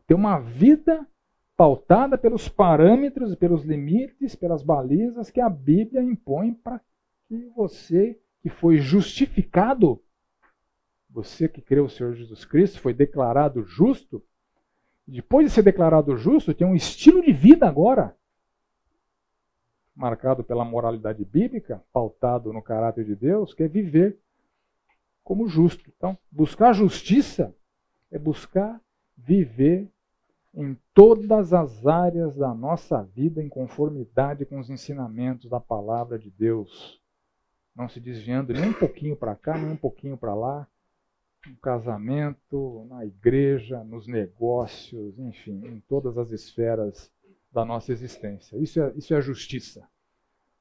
Ter uma vida pautada pelos parâmetros pelos limites, pelas balizas que a Bíblia impõe para que você que foi justificado, você que creu no Senhor Jesus Cristo, foi declarado justo, depois de ser declarado justo, tem um estilo de vida agora, marcado pela moralidade bíblica, pautado no caráter de Deus, que é viver como justo. Então, buscar justiça é buscar viver em todas as áreas da nossa vida em conformidade com os ensinamentos da palavra de Deus. Não se desviando nem um pouquinho para cá, nem um pouquinho para lá. No casamento, na igreja, nos negócios, enfim, em todas as esferas da nossa existência. Isso é, isso é justiça.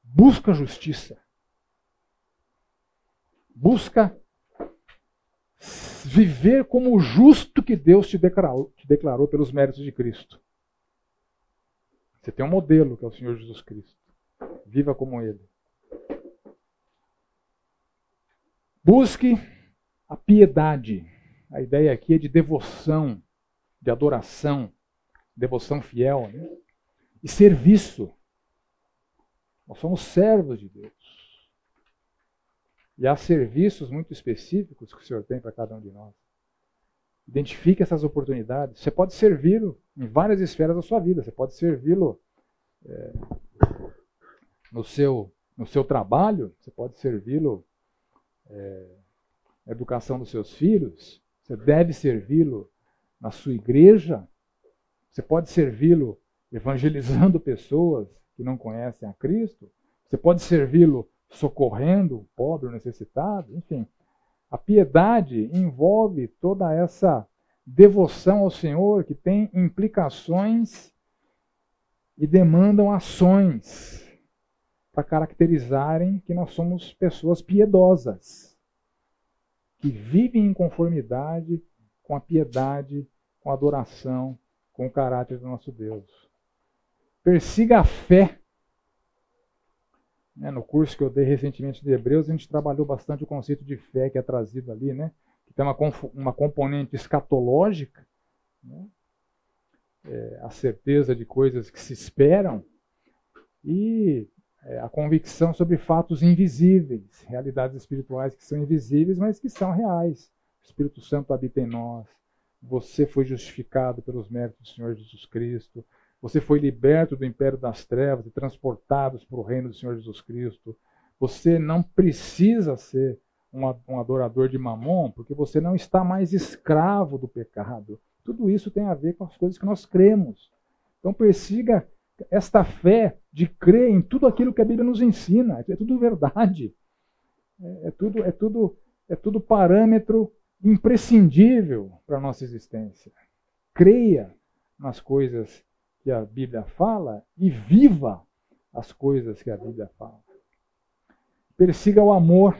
Busca justiça. Busca viver como o justo que Deus te declarou, te declarou pelos méritos de Cristo. Você tem um modelo que é o Senhor Jesus Cristo. Viva como Ele. Busque a piedade. A ideia aqui é de devoção, de adoração, devoção fiel, né? e serviço. Nós somos servos de Deus. E há serviços muito específicos que o Senhor tem para cada um de nós. Identifique essas oportunidades. Você pode servi-lo em várias esferas da sua vida. Você pode servi-lo é, no, seu, no seu trabalho, você pode servi-lo é, educação dos seus filhos, você deve servi-lo na sua igreja, você pode servi-lo evangelizando pessoas que não conhecem a Cristo, você pode servi-lo socorrendo o pobre, o necessitado, enfim. A piedade envolve toda essa devoção ao Senhor que tem implicações e demandam ações para caracterizarem que nós somos pessoas piedosas, que vivem em conformidade com a piedade, com a adoração, com o caráter do nosso Deus. Persiga a fé né, no curso que eu dei recentemente de Hebreus, a gente trabalhou bastante o conceito de fé que é trazido ali, né, que tem uma, uma componente escatológica, né, é, a certeza de coisas que se esperam, e a convicção sobre fatos invisíveis, realidades espirituais que são invisíveis, mas que são reais. O Espírito Santo habita em nós. Você foi justificado pelos méritos do Senhor Jesus Cristo. Você foi liberto do império das trevas e transportado para o reino do Senhor Jesus Cristo. Você não precisa ser um, um adorador de mamon, porque você não está mais escravo do pecado. Tudo isso tem a ver com as coisas que nós cremos. Então persiga esta fé de crer em tudo aquilo que a Bíblia nos ensina. É tudo verdade. É, é tudo, é tudo, é tudo parâmetro imprescindível para a nossa existência. Creia nas coisas que a Bíblia fala e viva as coisas que a Bíblia fala. Persiga o amor,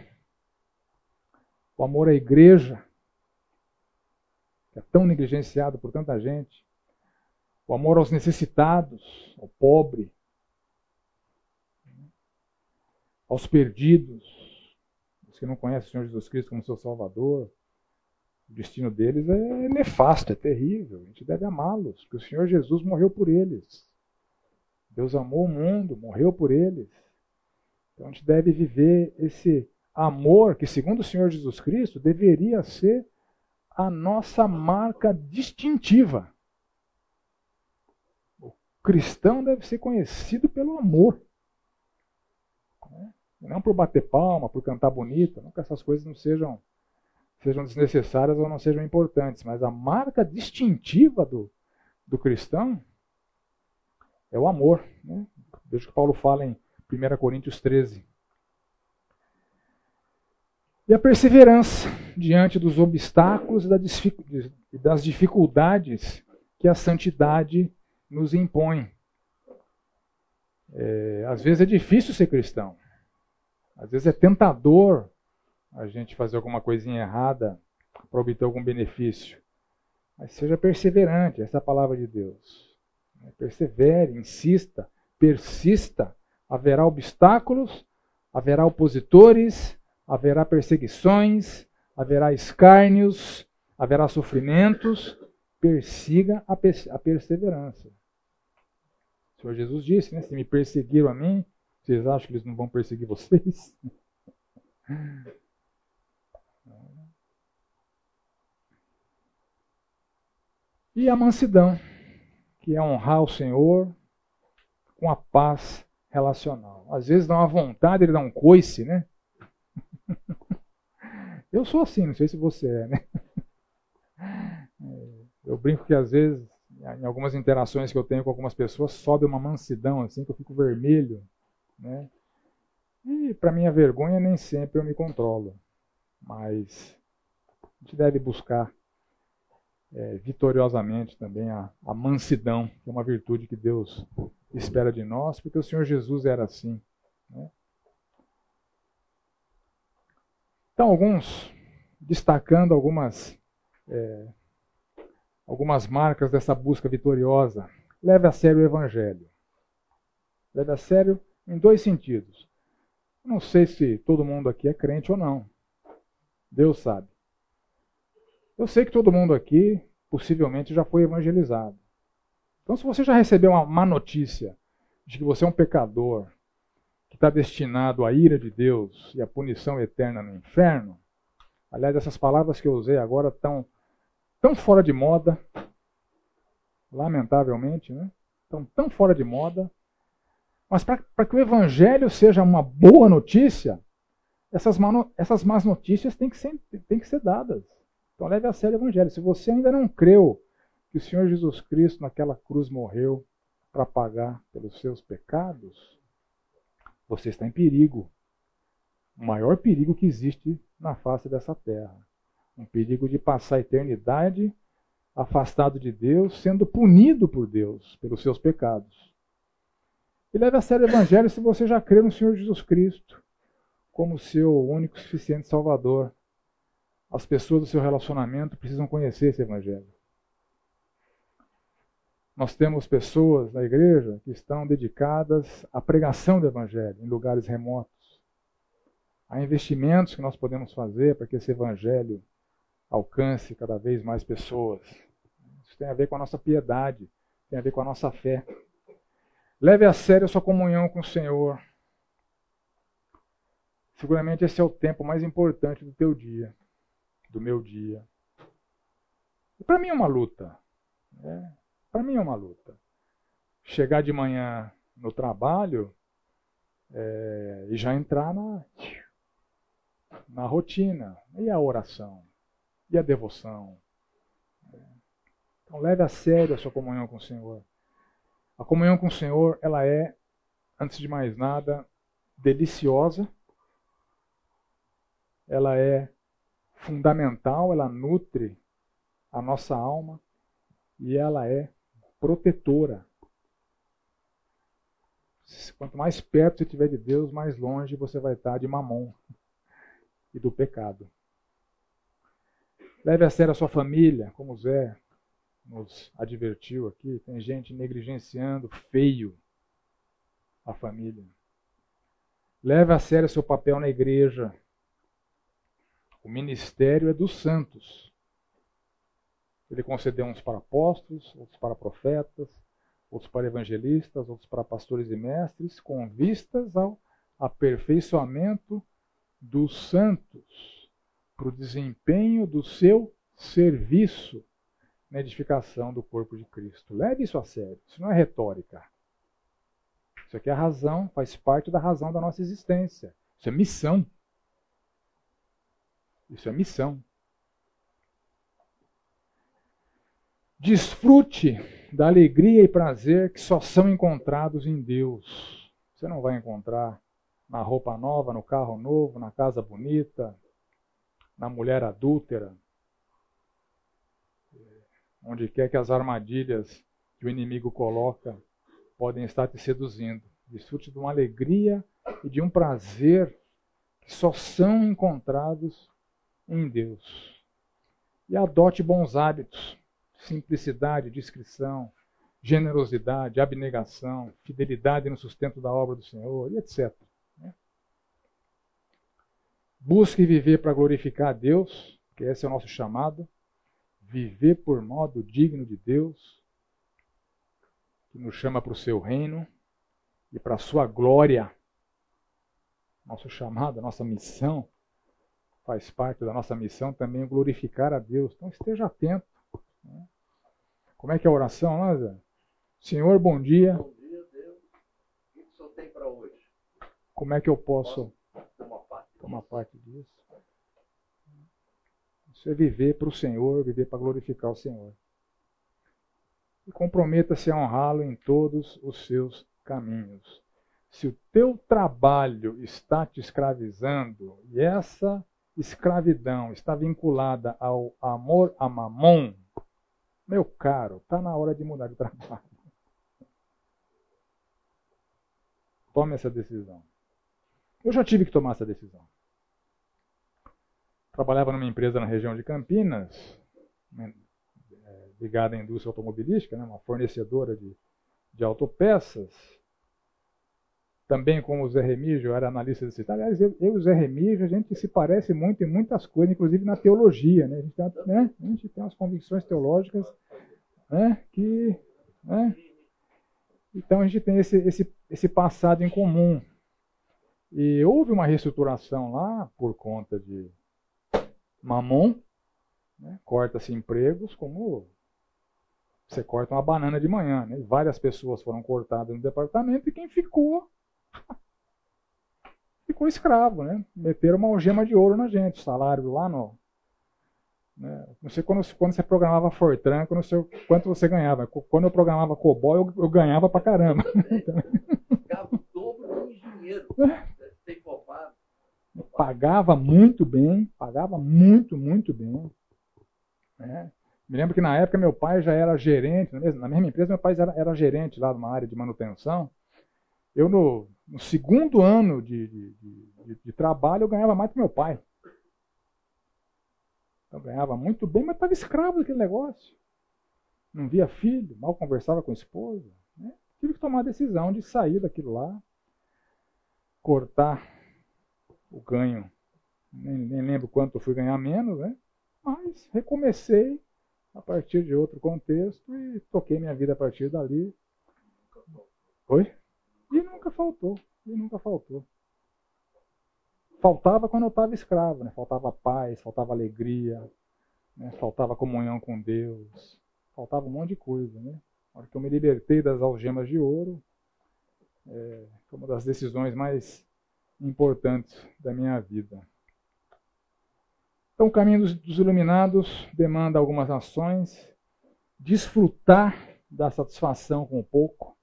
o amor à igreja, que é tão negligenciado por tanta gente, o amor aos necessitados, ao pobre, aos perdidos, os que não conhecem o Senhor Jesus Cristo como seu Salvador. O destino deles é nefasto, é terrível. A gente deve amá-los, porque o Senhor Jesus morreu por eles. Deus amou o mundo, morreu por eles. Então a gente deve viver esse amor que, segundo o Senhor Jesus Cristo, deveria ser a nossa marca distintiva. Cristão deve ser conhecido pelo amor. Né? Não por bater palma, por cantar bonito, não que essas coisas não sejam, sejam desnecessárias ou não sejam importantes, mas a marca distintiva do, do cristão é o amor. Né? Veja que Paulo fala em 1 Coríntios 13. E a perseverança diante dos obstáculos e das dificuldades que a santidade nos impõe. É, às vezes é difícil ser cristão. Às vezes é tentador a gente fazer alguma coisinha errada para obter algum benefício. Mas seja perseverante, essa é a palavra de Deus. Persevere, insista, persista. Haverá obstáculos, haverá opositores, haverá perseguições, haverá escárnios, haverá sofrimentos. Persiga a perseverança. Senhor Jesus disse, né? Se me perseguiram a mim, vocês acham que eles não vão perseguir vocês? E a mansidão que é honrar o Senhor com a paz relacional. Às vezes dá uma vontade, ele dá um coice, né? Eu sou assim, não sei se você é, né? É, eu brinco que às vezes, em algumas interações que eu tenho com algumas pessoas, sobe uma mansidão assim que eu fico vermelho, né? E para minha vergonha nem sempre eu me controlo, mas a gente deve buscar é, vitoriosamente também a, a mansidão, que é uma virtude que Deus espera de nós, porque o Senhor Jesus era assim. Né? Então, alguns destacando algumas é, algumas marcas dessa busca vitoriosa. Leve a sério o Evangelho. Leve a sério em dois sentidos. Não sei se todo mundo aqui é crente ou não. Deus sabe. Eu sei que todo mundo aqui possivelmente já foi evangelizado. Então, se você já recebeu uma má notícia de que você é um pecador, que está destinado à ira de Deus e à punição eterna no inferno, aliás, essas palavras que eu usei agora estão tão fora de moda, lamentavelmente, né? Estão tão fora de moda. Mas para que o evangelho seja uma boa notícia, essas, essas más notícias têm que ser, têm que ser dadas. Então leve a sério o Evangelho. Se você ainda não creu que o Senhor Jesus Cristo naquela cruz morreu para pagar pelos seus pecados, você está em perigo. O maior perigo que existe na face dessa terra. Um perigo de passar a eternidade afastado de Deus, sendo punido por Deus pelos seus pecados. E leve a sério o Evangelho se você já crê no Senhor Jesus Cristo como seu único suficiente Salvador as pessoas do seu relacionamento precisam conhecer esse Evangelho. Nós temos pessoas na igreja que estão dedicadas à pregação do Evangelho em lugares remotos. Há investimentos que nós podemos fazer para que esse Evangelho alcance cada vez mais pessoas. Isso tem a ver com a nossa piedade, tem a ver com a nossa fé. Leve a sério a sua comunhão com o Senhor. Seguramente esse é o tempo mais importante do teu dia do meu dia. Para mim é uma luta. Né? Para mim é uma luta. Chegar de manhã no trabalho é, e já entrar na, na rotina. E a oração? E a devoção? Então leve a sério a sua comunhão com o Senhor. A comunhão com o Senhor, ela é, antes de mais nada, deliciosa ela é fundamental, ela nutre a nossa alma e ela é protetora. Quanto mais perto você estiver de Deus, mais longe você vai estar de mamon e do pecado. Leve a sério a sua família, como o Zé nos advertiu aqui. Tem gente negligenciando feio a família. Leve a sério seu papel na igreja. O ministério é dos santos. Ele concedeu uns para apóstolos, outros para profetas, outros para evangelistas, outros para pastores e mestres, com vistas ao aperfeiçoamento dos santos, para o desempenho do seu serviço na edificação do corpo de Cristo. Leve isso a sério. Isso não é retórica. Isso aqui é a razão, faz parte da razão da nossa existência. Isso é missão. Isso é missão. Desfrute da alegria e prazer que só são encontrados em Deus. Você não vai encontrar na roupa nova, no carro novo, na casa bonita, na mulher adúltera, onde quer que as armadilhas que o inimigo coloca podem estar te seduzindo. Desfrute de uma alegria e de um prazer que só são encontrados em Deus. E adote bons hábitos, simplicidade, discrição, generosidade, abnegação, fidelidade no sustento da obra do Senhor, etc. Busque viver para glorificar a Deus, que esse é o nosso chamado, viver por modo digno de Deus, que nos chama para o seu reino e para a sua glória. Nosso chamado, a nossa missão, faz parte da nossa missão também glorificar a Deus. Então esteja atento. Né? Como é que é a oração, Lázaro? Senhor, bom dia. Bom dia, Deus. O que o senhor tem para hoje? Como é que eu posso, tomar parte disso? Isso é viver para o Senhor, viver para glorificar o Senhor. E comprometa-se a honrá-lo em todos os seus caminhos. Se o teu trabalho está te escravizando e essa escravidão está vinculada ao amor a mamon, meu caro, está na hora de mudar de trabalho. Tome essa decisão. Eu já tive que tomar essa decisão trabalhava numa empresa na região de Campinas, né, é, ligada à indústria automobilística, né, uma fornecedora de, de autopeças. Também como o Zé Remígio, era analista desse Aliás, eu, eu e o Zé Remígio, a gente se parece muito em muitas coisas, inclusive na teologia. Né? A, gente tem, né? a gente tem umas convicções teológicas né? que. Né? Então a gente tem esse, esse, esse passado em comum. E houve uma reestruturação lá por conta de mamon, né? corta-se empregos, como você corta uma banana de manhã. Né? Várias pessoas foram cortadas no departamento e quem ficou ficou escravo, né? Meteram uma algema de ouro na gente, salário lá no. Né? Não sei quando, quando você programava Fortran, não sei quanto você ganhava. Quando eu programava COBOL, eu, eu ganhava pra caramba. Ganhava o dobro do engenheiro. Poupado pagava muito bem, pagava muito, muito bem. Né? Me lembro que na época meu pai já era gerente, na mesma empresa meu pai era, era gerente lá numa área de manutenção. Eu no, no segundo ano de, de, de, de, trabalho eu ganhava mais que meu pai. Eu ganhava muito bem, mas estava escravo daquele negócio. Não via filho, mal conversava com a esposa. Né? Tive que tomar a decisão de sair daquilo lá, cortar o ganho. Nem, nem lembro quanto eu fui ganhar menos, né? Mas recomecei a partir de outro contexto e toquei minha vida a partir dali. Oi? E nunca faltou. E nunca faltou. Faltava quando eu estava escravo, né? Faltava paz, faltava alegria, né? faltava comunhão com Deus, faltava um monte de coisa, né? Na hora que eu me libertei das algemas de ouro, é, foi uma das decisões mais importantes da minha vida. Então, o caminho dos, dos iluminados demanda algumas ações, desfrutar da satisfação com pouco,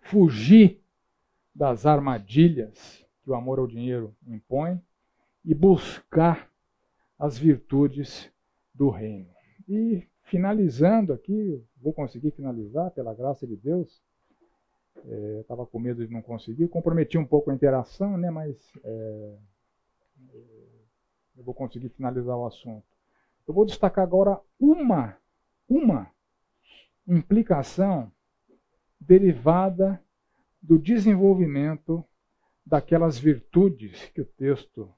fugir das armadilhas que o amor ao dinheiro impõe e buscar as virtudes do reino. E finalizando aqui, vou conseguir finalizar pela graça de Deus. Estava é, com medo de não conseguir, comprometi um pouco a interação, né, mas é, eu vou conseguir finalizar o assunto. Eu vou destacar agora uma, uma implicação derivada do desenvolvimento daquelas virtudes que o texto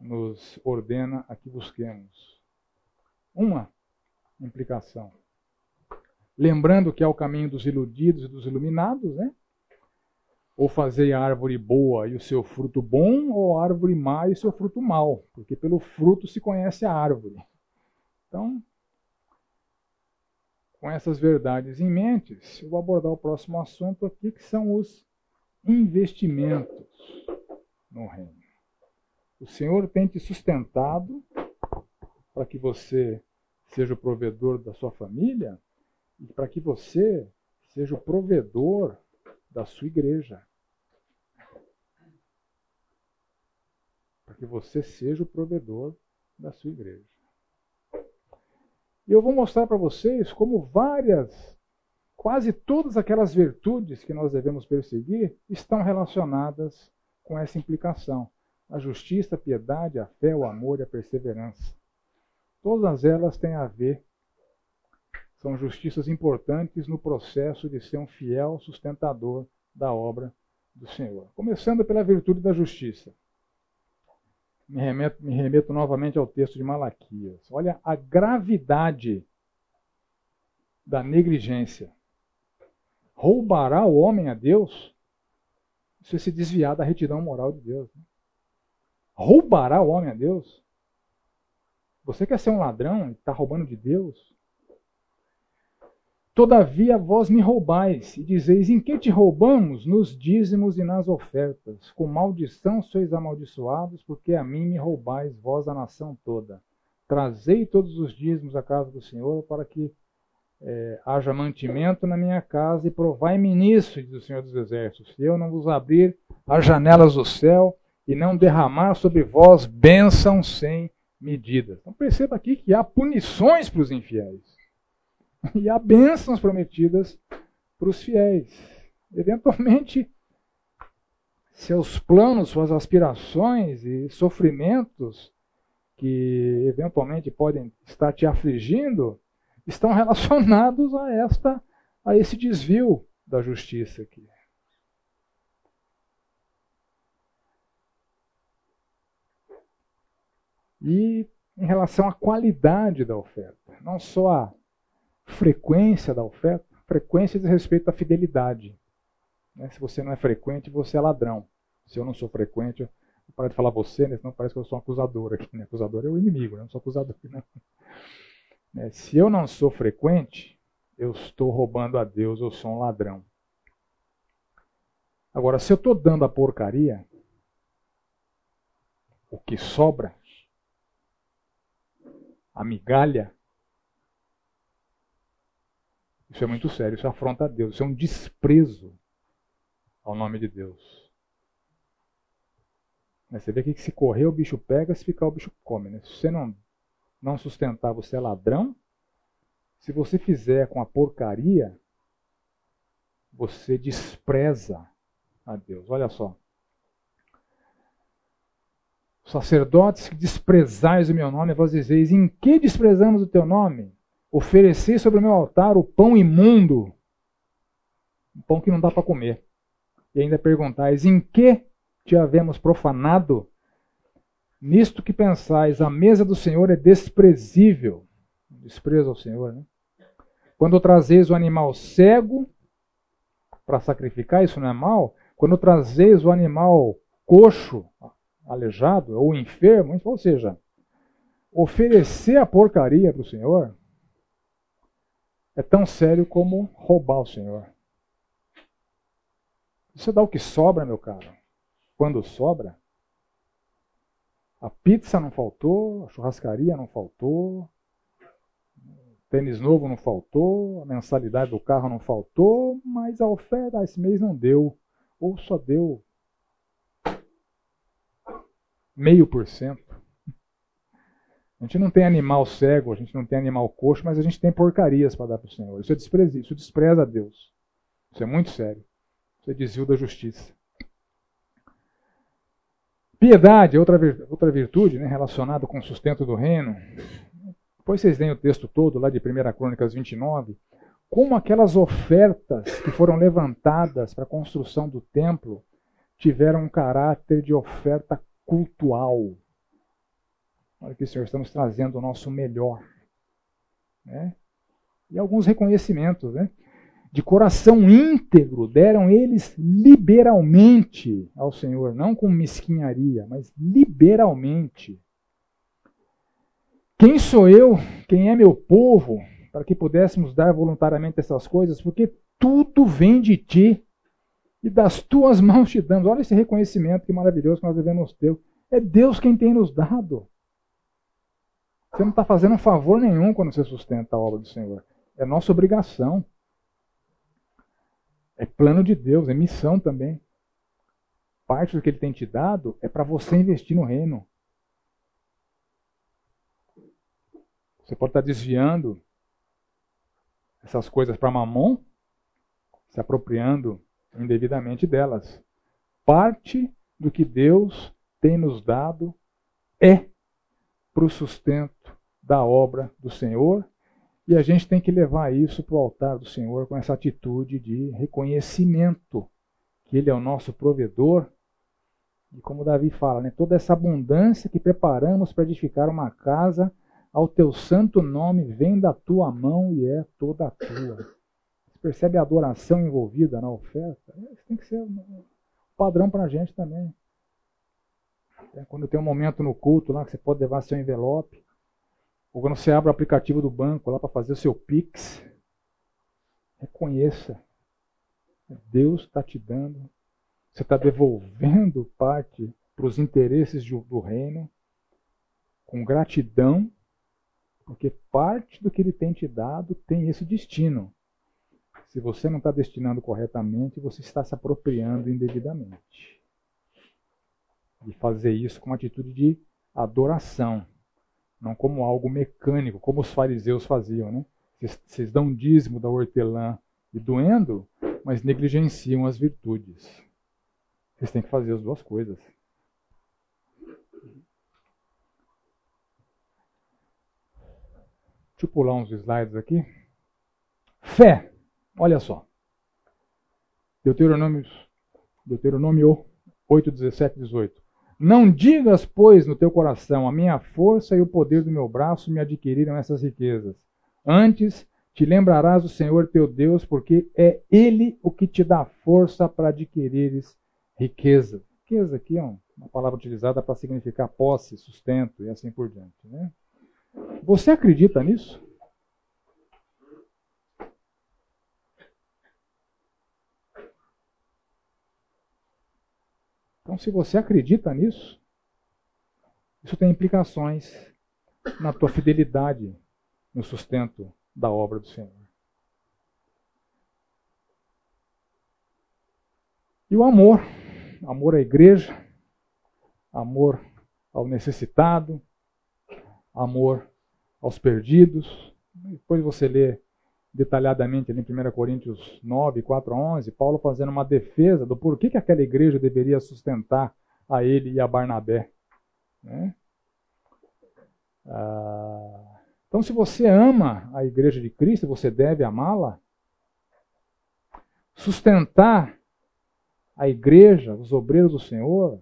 nos ordena a que busquemos. Uma implicação. Lembrando que é o caminho dos iludidos e dos iluminados, né? Ou fazer a árvore boa e o seu fruto bom, ou a árvore má e o seu fruto mau, porque pelo fruto se conhece a árvore. Então, com essas verdades em mente, eu vou abordar o próximo assunto aqui, que são os investimentos no reino. O Senhor tem te sustentado para que você seja o provedor da sua família e para que você seja o provedor da sua igreja. Para que você seja o provedor da sua igreja. E eu vou mostrar para vocês como várias, quase todas aquelas virtudes que nós devemos perseguir estão relacionadas com essa implicação: a justiça, a piedade, a fé, o amor e a perseverança. Todas elas têm a ver, são justiças importantes no processo de ser um fiel sustentador da obra do Senhor. Começando pela virtude da justiça. Me remeto, me remeto novamente ao texto de Malaquias. Olha a gravidade da negligência. Roubará o homem a Deus? Isso é se desviar da retidão moral de Deus. Né? Roubará o homem a Deus? Você quer ser um ladrão e está roubando de Deus? Todavia vós me roubais, e dizeis: Em que te roubamos? Nos dízimos e nas ofertas. Com maldição sois amaldiçoados, porque a mim me roubais, vós a nação toda. Trazei todos os dízimos à casa do Senhor, para que é, haja mantimento na minha casa, e provai-me nisso, diz o Senhor dos Exércitos, se eu não vos abrir as janelas do céu e não derramar sobre vós bênção sem medidas. Então perceba aqui que há punições para os infiéis. E há bênçãos prometidas para os fiéis. Eventualmente, seus planos, suas aspirações e sofrimentos que eventualmente podem estar te afligindo estão relacionados a esta a esse desvio da justiça aqui. e em relação à qualidade da oferta. Não só a frequência da oferta, frequência diz respeito à fidelidade. Né? Se você não é frequente, você é ladrão. Se eu não sou frequente, eu paro de falar você, né? senão parece que eu sou um acusador aqui. Né? Acusador é o inimigo, né? não sou acusador. Não. É, se eu não sou frequente, eu estou roubando a Deus, eu sou um ladrão. Agora, se eu estou dando a porcaria, o que sobra, a migalha, isso é muito sério, isso afronta a Deus, isso é um desprezo ao nome de Deus. Você vê que se correr o bicho pega, se ficar o bicho come. Né? Se você não, não sustentar, você é ladrão. Se você fizer com a porcaria, você despreza a Deus. Olha só sacerdotes que desprezais o meu nome, vós dizeis: Em que desprezamos o teu nome? Oferecer sobre o meu altar o pão imundo, um pão que não dá para comer. E ainda perguntais: Em que te havemos profanado? Nisto que pensais, a mesa do Senhor é desprezível. Desprezo ao Senhor, né? Quando trazeis o animal cego para sacrificar, isso não é mal. Quando trazeis o animal coxo aleijado ou enfermo, ou seja, oferecer a porcaria para o Senhor é tão sério como roubar o Senhor. Você dá o que sobra, meu caro. Quando sobra, a pizza não faltou, a churrascaria não faltou, tênis novo não faltou, a mensalidade do carro não faltou, mas a oferta esse mês não deu, ou só deu meio por cento. A gente não tem animal cego, a gente não tem animal coxo, mas a gente tem porcarias para dar para o Senhor. Isso é despreza, isso despreza a Deus. Isso é muito sério. Isso é desvio da justiça. Piedade é outra, outra virtude né, relacionada com o sustento do reino. Depois vocês leem o texto todo lá de 1 Crônicas 29. Como aquelas ofertas que foram levantadas para a construção do templo tiveram um caráter de oferta cultual. Olha que, Senhor, estamos trazendo o nosso melhor. Né? E alguns reconhecimentos. Né? De coração íntegro deram eles liberalmente ao Senhor, não com mesquinharia, mas liberalmente. Quem sou eu? Quem é meu povo? Para que pudéssemos dar voluntariamente essas coisas, porque tudo vem de ti e das tuas mãos te damos. Olha esse reconhecimento que maravilhoso que nós devemos ter. É Deus quem tem nos dado. Você não está fazendo favor nenhum quando você sustenta a obra do Senhor. É nossa obrigação. É plano de Deus, é missão também. Parte do que ele tem te dado é para você investir no reino. Você pode estar desviando essas coisas para mamon, se apropriando indevidamente delas. Parte do que Deus tem nos dado é para o sustento da obra do Senhor. E a gente tem que levar isso para o altar do Senhor com essa atitude de reconhecimento que Ele é o nosso provedor. E como Davi fala, né, toda essa abundância que preparamos para edificar uma casa, ao teu santo nome vem da tua mão e é toda tua. Você percebe a adoração envolvida na oferta? Isso tem que ser um padrão para a gente também. É quando tem um momento no culto lá que você pode levar seu envelope. Ou quando você abre o aplicativo do banco lá para fazer o seu Pix. Reconheça. Deus está te dando. Você está devolvendo parte para os interesses do reino. Com gratidão. Porque parte do que ele tem te dado tem esse destino. Se você não está destinando corretamente, você está se apropriando indevidamente de fazer isso com atitude de adoração, não como algo mecânico, como os fariseus faziam. Né? Vocês dão dízimo da hortelã e doendo, mas negligenciam as virtudes. Vocês têm que fazer as duas coisas. Deixa eu pular uns slides aqui. Fé. Olha só. Deuteronômio, Deuteronômio 8, 17 18. Não digas, pois, no teu coração, a minha força e o poder do meu braço me adquiriram essas riquezas. Antes, te lembrarás do Senhor teu Deus, porque é Ele o que te dá força para adquirires riqueza. Riqueza aqui é uma palavra utilizada para significar posse, sustento e assim por diante. Né? Você acredita nisso? Então, se você acredita nisso, isso tem implicações na tua fidelidade no sustento da obra do Senhor. E o amor, amor à igreja, amor ao necessitado, amor aos perdidos. Depois você lê detalhadamente ali em 1 Coríntios 9, 4 a 11, Paulo fazendo uma defesa do porquê que aquela igreja deveria sustentar a ele e a Barnabé. Né? Ah, então, se você ama a igreja de Cristo, você deve amá-la. Sustentar a igreja, os obreiros do Senhor,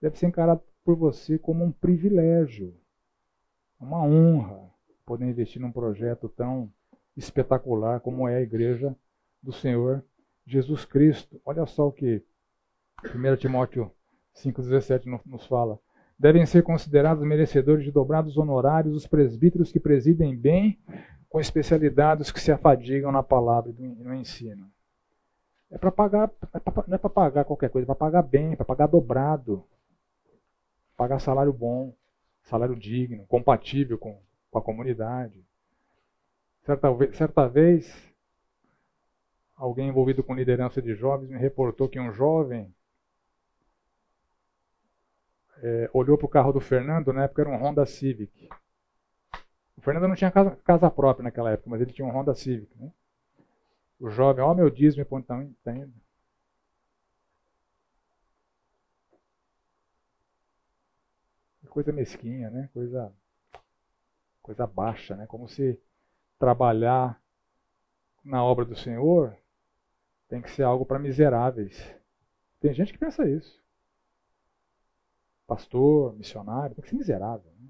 deve ser encarado por você como um privilégio, uma honra, poder investir num projeto tão espetacular como é a igreja do Senhor Jesus Cristo. Olha só o que 1 Timóteo 5,17 nos fala. Devem ser considerados merecedores de dobrados honorários os presbíteros que presidem bem, com especialidades que se afadigam na palavra e no ensino. É para pagar, não é para pagar qualquer coisa, é para pagar bem, é para pagar dobrado. Pagar salário bom, salário digno, compatível com, com a comunidade. Certa, vez, certa vez, alguém envolvido com liderança de jovens me reportou que um jovem é, olhou para o carro do Fernando, na época era um Honda Civic. O Fernando não tinha casa, casa própria naquela época, mas ele tinha um Honda Civic. Né? O jovem, ó, meu dízimo, pô, tá, tá indo. Coisa mesquinha, né? Coisa, coisa baixa, né? Como se trabalhar na obra do Senhor tem que ser algo para miseráveis. Tem gente que pensa isso. Pastor, missionário, tem que ser miserável. Né?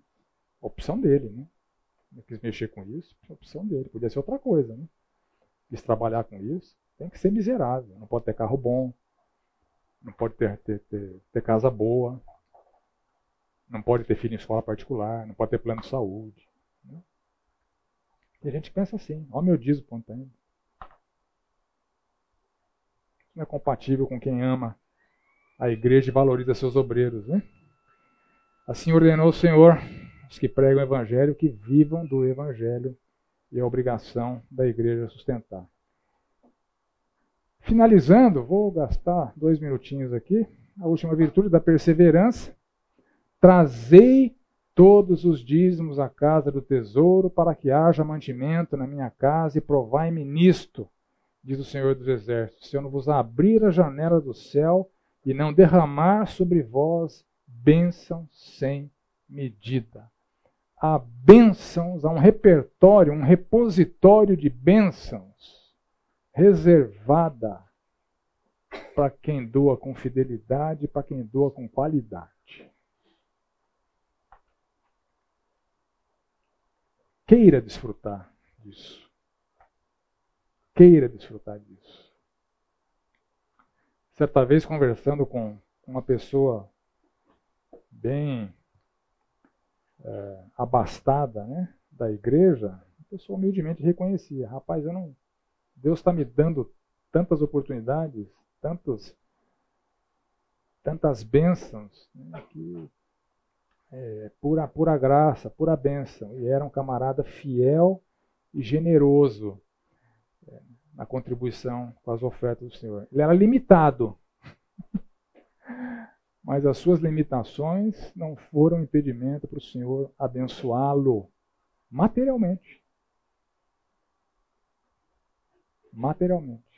Opção dele, né? Não quis mexer com isso, opção dele. Podia ser outra coisa, né? Quis trabalhar com isso, tem que ser miserável. Não pode ter carro bom, não pode ter, ter, ter, ter casa boa, não pode ter filho em escola particular, não pode ter plano de saúde. E a gente pensa assim, ó meu dízimo ainda não é compatível com quem ama a igreja e valoriza seus obreiros. Né? Assim ordenou o Senhor os que pregam o evangelho que vivam do evangelho e a obrigação da igreja sustentar. Finalizando, vou gastar dois minutinhos aqui. A última virtude da perseverança. Trazei todos os dízimos à casa do tesouro, para que haja mantimento na minha casa, e provai-me nisto diz o Senhor dos Exércitos, se eu não vos abrir a janela do céu e não derramar sobre vós bênção sem medida. Há bênçãos, há um repertório, um repositório de bênçãos reservada para quem doa com fidelidade, para quem doa com qualidade. Queira desfrutar disso queira desfrutar disso. Certa vez, conversando com uma pessoa bem é, abastada né, da igreja, a pessoa humildemente reconhecia: rapaz, eu não, Deus está me dando tantas oportunidades, tantos, tantas bênçãos, né, que é pura, pura graça, pura bênção. E era um camarada fiel e generoso a contribuição com as ofertas do Senhor. Ele era limitado. Mas as suas limitações não foram impedimento para o Senhor abençoá-lo materialmente. Materialmente.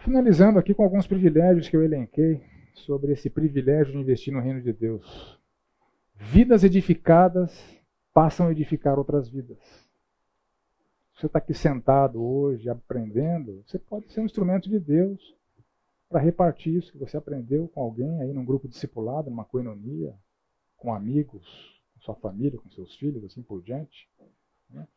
Finalizando aqui com alguns privilégios que eu elenquei sobre esse privilégio de investir no reino de Deus. Vidas edificadas passam a edificar outras vidas. Você está aqui sentado hoje, aprendendo, você pode ser um instrumento de Deus para repartir isso que você aprendeu com alguém aí num grupo discipulado, numa coinonia, com amigos, com sua família, com seus filhos, assim por diante. Né?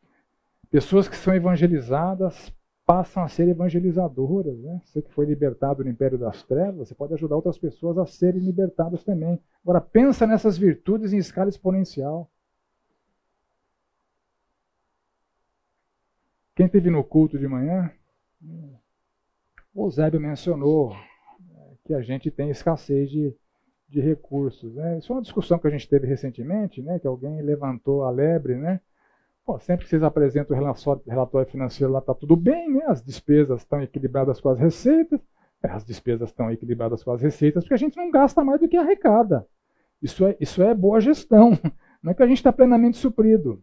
Pessoas que são evangelizadas passam a ser evangelizadoras. Né? Você que foi libertado do império das trevas, você pode ajudar outras pessoas a serem libertadas também. Agora, pensa nessas virtudes em escala exponencial. Quem teve no culto de manhã, o Zébio mencionou é, que a gente tem escassez de, de recursos. Né? Isso é uma discussão que a gente teve recentemente, né? que alguém levantou a lebre, né? Sempre que vocês apresentam o relatório financeiro lá está tudo bem, né? as despesas estão equilibradas com as receitas, é, as despesas estão equilibradas com as receitas, porque a gente não gasta mais do que arrecada. Isso é, isso é boa gestão, não é que a gente está plenamente suprido.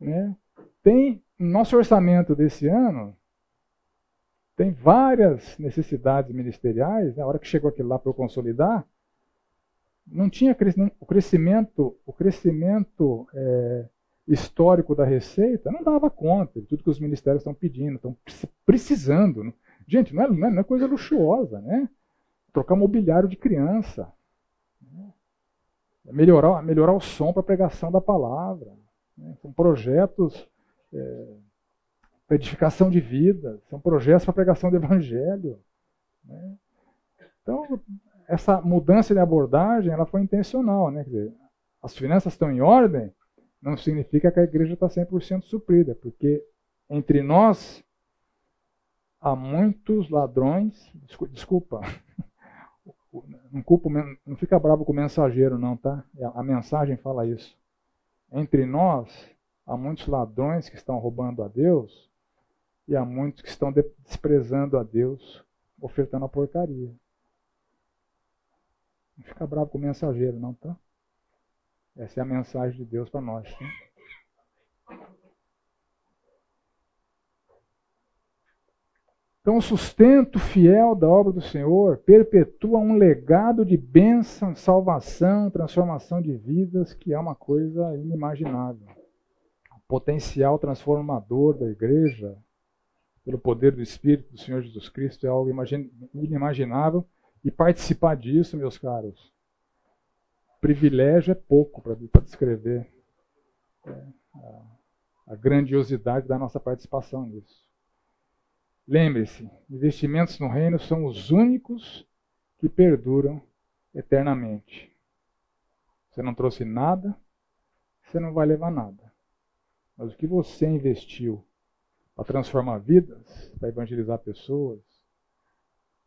Né? Tem nosso orçamento desse ano, tem várias necessidades ministeriais, na hora que chegou aquilo lá para eu consolidar, não tinha o crescimento, o crescimento é, histórico da Receita não dava conta de tudo que os ministérios estão pedindo, estão precisando. Né? Gente, não é, não é, coisa luxuosa, né? Trocar mobiliário de criança. Né? Melhorar, melhorar o som para a pregação da palavra. Né? São projetos é, para edificação de vida, são projetos para pregação do evangelho. Né? Então, essa mudança de abordagem ela foi intencional. Né? Dizer, as finanças estão em ordem, não significa que a igreja está 100% suprida, porque entre nós há muitos ladrões. Desculpa, não, culpo, não fica bravo com o mensageiro, não, tá? A mensagem fala isso. Entre nós há muitos ladrões que estão roubando a Deus, E há muitos que estão desprezando a Deus, ofertando a porcaria. Não fica bravo com o mensageiro, não, tá? Essa é a mensagem de Deus para nós. Tá? Então, o sustento fiel da obra do Senhor perpetua um legado de bênção, salvação, transformação de vidas, que é uma coisa inimaginável. O potencial transformador da igreja, pelo poder do Espírito do Senhor Jesus Cristo, é algo inimaginável. E participar disso, meus caros, privilégio é pouco para descrever é, a grandiosidade da nossa participação nisso. Lembre-se, investimentos no reino são os únicos que perduram eternamente. Você não trouxe nada, você não vai levar nada. Mas o que você investiu para transformar vidas, para evangelizar pessoas,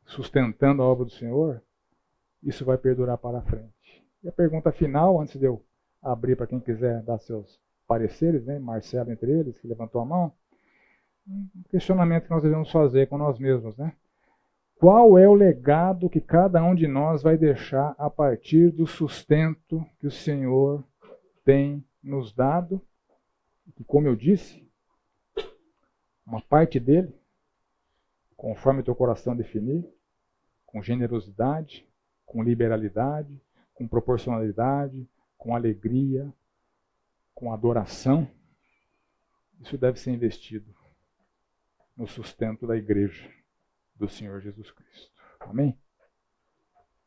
sustentando a obra do Senhor, isso vai perdurar para frente. E a pergunta final, antes de eu abrir para quem quiser dar seus pareceres, né? Marcelo entre eles, que levantou a mão um questionamento que nós devemos fazer com nós mesmos, né? Qual é o legado que cada um de nós vai deixar a partir do sustento que o Senhor tem nos dado? E como eu disse, uma parte dele, conforme o teu coração definir, com generosidade, com liberalidade, com proporcionalidade, com alegria, com adoração, isso deve ser investido no sustento da igreja do Senhor Jesus Cristo. Amém?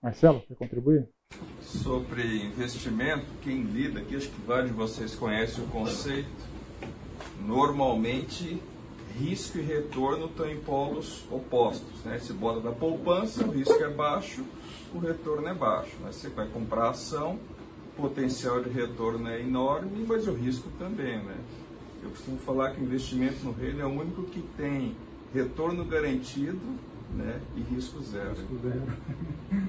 Marcelo, quer contribuir? Sobre investimento, quem lida aqui, acho que vários de vocês conhecem o conceito. Normalmente, risco e retorno estão em polos opostos. Né? Se bota da poupança, o risco é baixo, o retorno é baixo. Né? Você vai comprar ação, o potencial de retorno é enorme, mas o risco também. Né? Eu costumo falar que o investimento no reino é o único que tem retorno garantido né, e risco zero. Risco zero.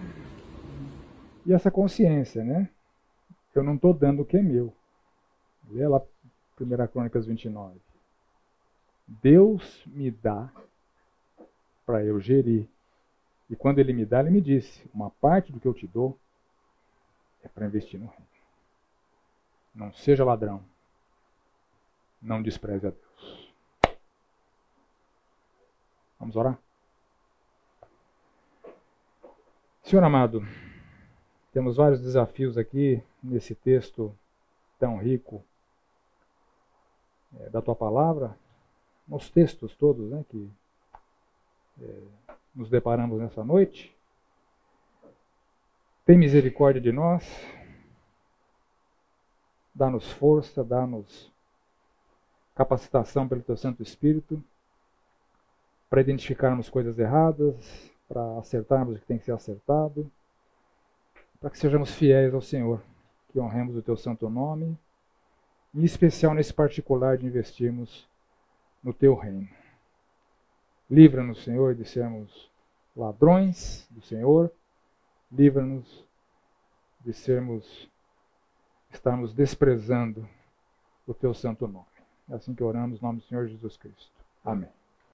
e essa consciência, né? Eu não estou dando o que é meu. Lê lá 1 Crônicas 29. Deus me dá para eu gerir. E quando Ele me dá, Ele me disse: uma parte do que eu te dou é para investir no reino. Não seja ladrão não despreze a Deus. Vamos orar? Senhor amado, temos vários desafios aqui nesse texto tão rico é, da tua palavra, nos textos todos né, que é, nos deparamos nessa noite. Tem misericórdia de nós, dá-nos força, dá-nos capacitação pelo Teu Santo Espírito para identificarmos coisas erradas, para acertarmos o que tem que ser acertado, para que sejamos fiéis ao Senhor, que honremos o Teu Santo Nome, em especial nesse particular de investirmos no Teu Reino. Livra-nos, Senhor, de sermos ladrões do Senhor, livra-nos de sermos, estarmos desprezando o Teu Santo Nome. É assim que oramos, em nome do Senhor Jesus Cristo. Amém.